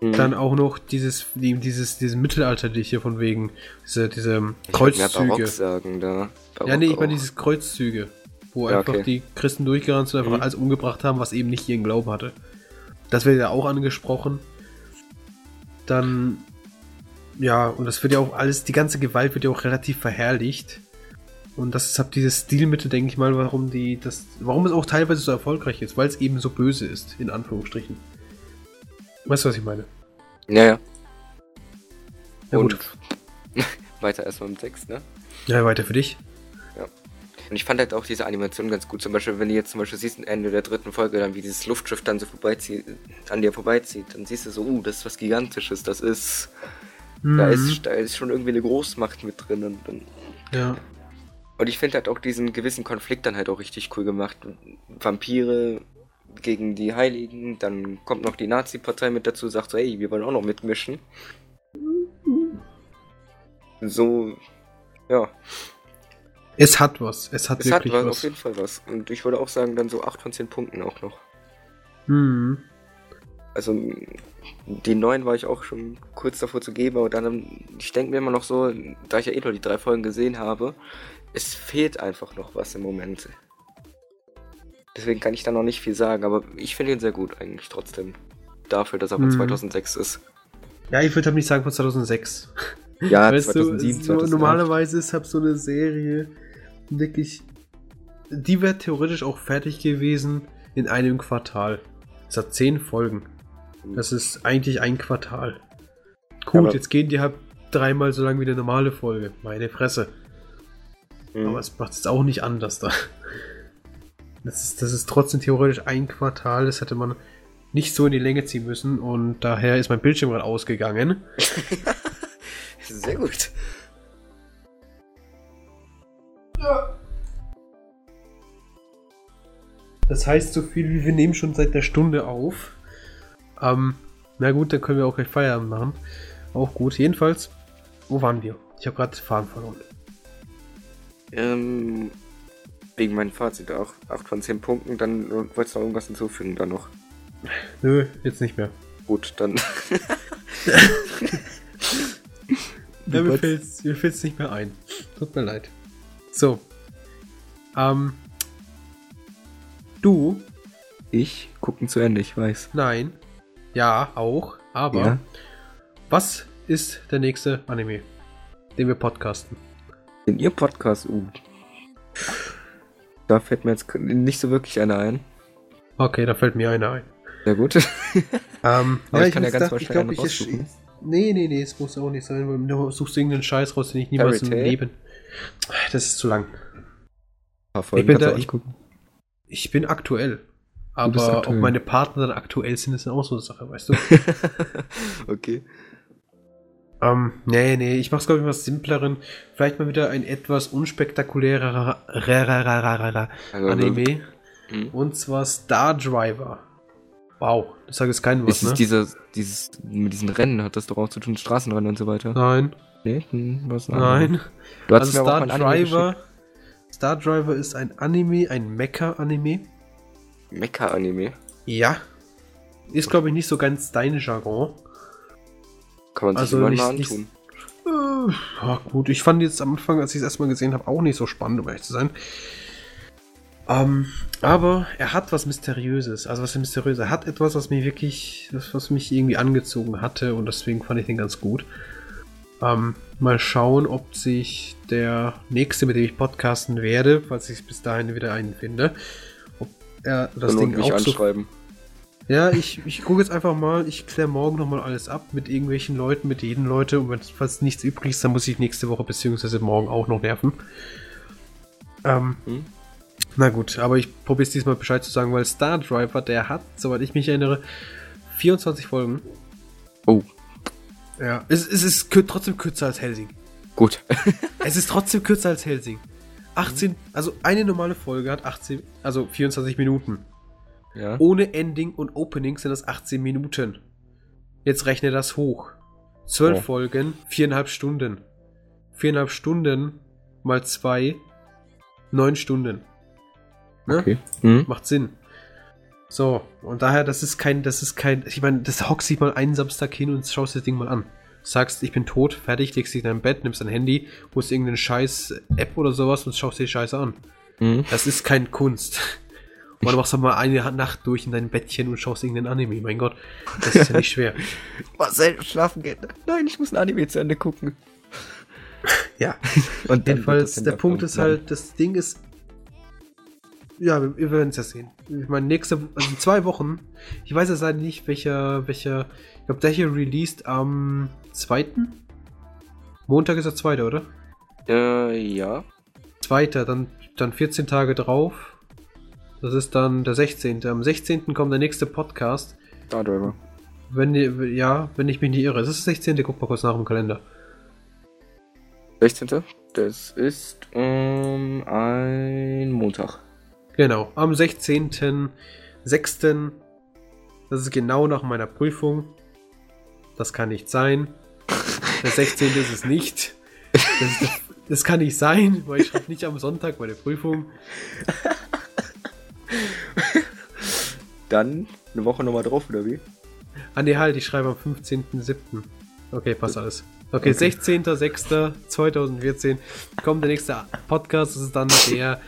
Mhm. Dann auch noch dieses, die- dieses, dieses Mittelalterliche von wegen, diese, diese Ich Kreuzzüge. sagen da. Barock Ja, nee, ich meine dieses Kreuzzüge, wo Ja, einfach okay. die Christen durchgerannt sind und einfach Mhm. alles umgebracht haben, was eben nicht ihren Glauben hatte. Das wird ja auch angesprochen. Dann, ja, und das wird ja auch alles, die ganze Gewalt wird ja auch relativ verherrlicht. Und das ist halt dieses Stilmittel, denke ich mal, warum die, das, warum es auch teilweise so erfolgreich ist, weil es eben so böse ist, in Anführungsstrichen. Weißt du, was ich meine? Ja, ja. Ja, und gut. *laughs* weiter erstmal im Text, ne? Ja, weiter für dich. Und ich fand halt auch diese Animation ganz gut. Zum Beispiel, wenn du jetzt zum Beispiel siehst, am Ende der dritten Folge, dann wie dieses Luftschiff dann so vorbeizieht, an dir vorbeizieht, dann siehst du so, uh, das ist was Gigantisches, das ist, da Mhm. ist, da ist schon irgendwie eine Großmacht mit drin. Und, und, Ja. Und ich finde halt auch diesen gewissen Konflikt dann halt auch richtig cool gemacht. Vampire gegen die Heiligen, dann kommt noch die Nazi-Partei mit dazu, sagt so, ey, wir wollen auch noch mitmischen. So, ja, Es hat was. Es hat es hat wirklich was, was. auf jeden Fall was. Und ich würde auch sagen, dann so 8 von 10 Punkten auch noch. Mhm. Also die 9 war ich auch schon kurz davor zu geben, aber dann, ich denke mir immer noch so, da ich ja eh nur die drei Folgen gesehen habe, es fehlt einfach noch was im Moment. Deswegen kann ich da noch nicht viel sagen, aber ich finde ihn sehr gut eigentlich trotzdem. Dafür, dass er von Mhm. 2006 ist. Ja, ich würde halt nicht sagen von 2006. Ja, *laughs* weißt 2007, du, 2008. normalerweise ist halt so eine Serie wirklich, die wäre theoretisch auch fertig gewesen, in einem Quartal. Es hat zehn Folgen. Das ist eigentlich ein Quartal. Gut, Aber- jetzt gehen die halt dreimal so lang wie eine normale Folge. Meine Fresse. Mhm. Aber es macht es auch nicht anders da. Das ist, das ist trotzdem theoretisch ein Quartal. Das hätte man nicht so in die Länge ziehen müssen. Und daher ist mein Bildschirm gerade ausgegangen. *laughs* Sehr gut. Das heißt so viel wie wir nehmen schon seit der Stunde auf. Ähm, na gut, dann können wir auch gleich Feierabend machen. Auch gut. Jedenfalls, wo waren wir? Ich habe gerade Fahren verloren. Ähm, wegen meinem Fazit auch 8 von 10 Punkten, dann wolltest du noch irgendwas hinzufügen dann noch. Nö, jetzt nicht mehr. Gut, dann. *laughs* Ja, mir fällt's, mir fällt's nicht mehr ein. Tut mir leid. So. Ähm. Du? Ich gucken zu Ende, ich weiß. Nein. Ja, auch. Aber Ja. was ist der nächste Anime, den wir podcasten? In ihr Podcast, uh. Da fällt mir jetzt nicht so wirklich einer ein. Okay, da fällt mir einer ein. Sehr gut. Ähm, *laughs* Aber ich kann ja ganz gedacht, ich wahrscheinlich glaub, ich raussuchen. Nee, nee, nee, es muss auch nicht sein, weil du suchst irgendeinen Scheiß raus, den ich niemals im? Leben. Das ist zu lang. Ich bin da- ich-. Ich bin aktuell. Aber aktuell. ob meine Partner dann aktuell sind, ist auch so eine Sache, weißt du? *laughs* okay. Ähm, nee, nee, ich mach's, glaube ich, was simpleren. Vielleicht mal wieder ein etwas unspektakulärer Anime. Mhm. Und zwar Star Driver. Wow, das sagt jetzt keinem was, Ist es ne? dieses, dieses, mit diesen Rennen hat das doch auch zu tun, Straßenrennen und so weiter? Nein, Nee? Hm, was nein. Du hast Also Star auch ein Anime Driver. Star Driver ist ein Anime, ein Mecha-Anime. Mecha-Anime. Ja. Ist, glaube ich, nicht so ganz dein Jargon. Kann man sich Also mal nicht- antun. Äh, ja, gut. Ich fand jetzt am Anfang, als ich es erstmal gesehen habe, auch nicht so spannend, um ehrlich zu sein. Ähm, aber er hat was Mysteriöses. Also was ist mysteriös? Er hat etwas, was mich wirklich, das, was mich irgendwie angezogen hatte und deswegen fand ich den ganz gut. Ähm, mal schauen, ob sich der nächste, mit dem ich podcasten werde, falls ich bis dahin wieder einen finde, ob er das Ding auch so anschreiben. Ja, ich, ich gucke jetzt einfach mal, ich kläre morgen nochmal alles ab mit irgendwelchen Leuten, mit jedem Leute und wenn falls nichts übrig ist, dann muss ich nächste Woche beziehungsweise morgen auch noch nerven. Ähm, Hm? na gut, aber ich probiere es diesmal Bescheid zu sagen, weil Star Driver, der hat, soweit ich mich erinnere, 24 Folgen. Oh, Ja, es, es ist kür trotzdem kürzer als Helsing. gut. *laughs* Es ist trotzdem kürzer als Helsing. 18, also eine normale Folge hat 18, also 24 Minuten. Ja. Ohne Ending und Opening sind das 18 Minuten. Jetzt rechne das hoch. 12 Oh. Folgen, viereinhalb Stunden. Viereinhalb Stunden mal zwei, neun Stunden. Ne? Okay. Hm? Macht Sinn. So, und daher, das ist kein, das ist kein, ich meine, das hockst dich mal einen Samstag hin und schaust das Ding mal an. Sagst, ich bin tot, fertig, legst dich in dein Bett, nimmst dein Handy, holst irgendeine scheiß App oder sowas und schaust dir die Scheiße an. Hm? Das ist kein Kunst. Du machst doch mal eine Nacht durch in dein Bettchen und schaust irgendeinen Anime. Mein Gott, das ist ja nicht schwer. *laughs* Marcel, schlafen geht. Nein, ich muss ein Anime zu Ende gucken. Ja, *laughs* Und jedenfalls, der Punkt ist halt, das Ding ist. Ja, wir, wir werden es ja sehen. Ich meine, nächste, also in zwei Wochen. Ich weiß jetzt leider nicht, welcher, welcher. Ich glaube, der hier released am 2. Montag ist der 2., oder? Äh, ja. 2. Dann, dann 14 Tage drauf. Das ist dann der 16. Am 16. kommt der nächste Podcast. Star Driver. Wenn ja, wenn ich mich nicht irre. Das ist der 16. Guck mal kurz nach im Kalender. 16. Das ist ähm, ein Montag. Genau, am 16.06. Das ist genau nach meiner Prüfung. Das kann nicht sein. Der 16. ist es nicht. Das, das kann nicht sein, weil ich schreibe nicht am Sonntag meine Prüfung. Dann eine Woche nochmal drauf, oder wie? Ah ne, halt, ich schreibe am 15.07. Okay, passt alles. Okay, Okay. 16.06.2014 kommt der nächste Podcast. Das ist dann der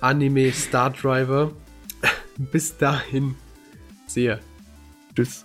Anime Star Driver. *laughs* Bis dahin. Sehe. Tschüss.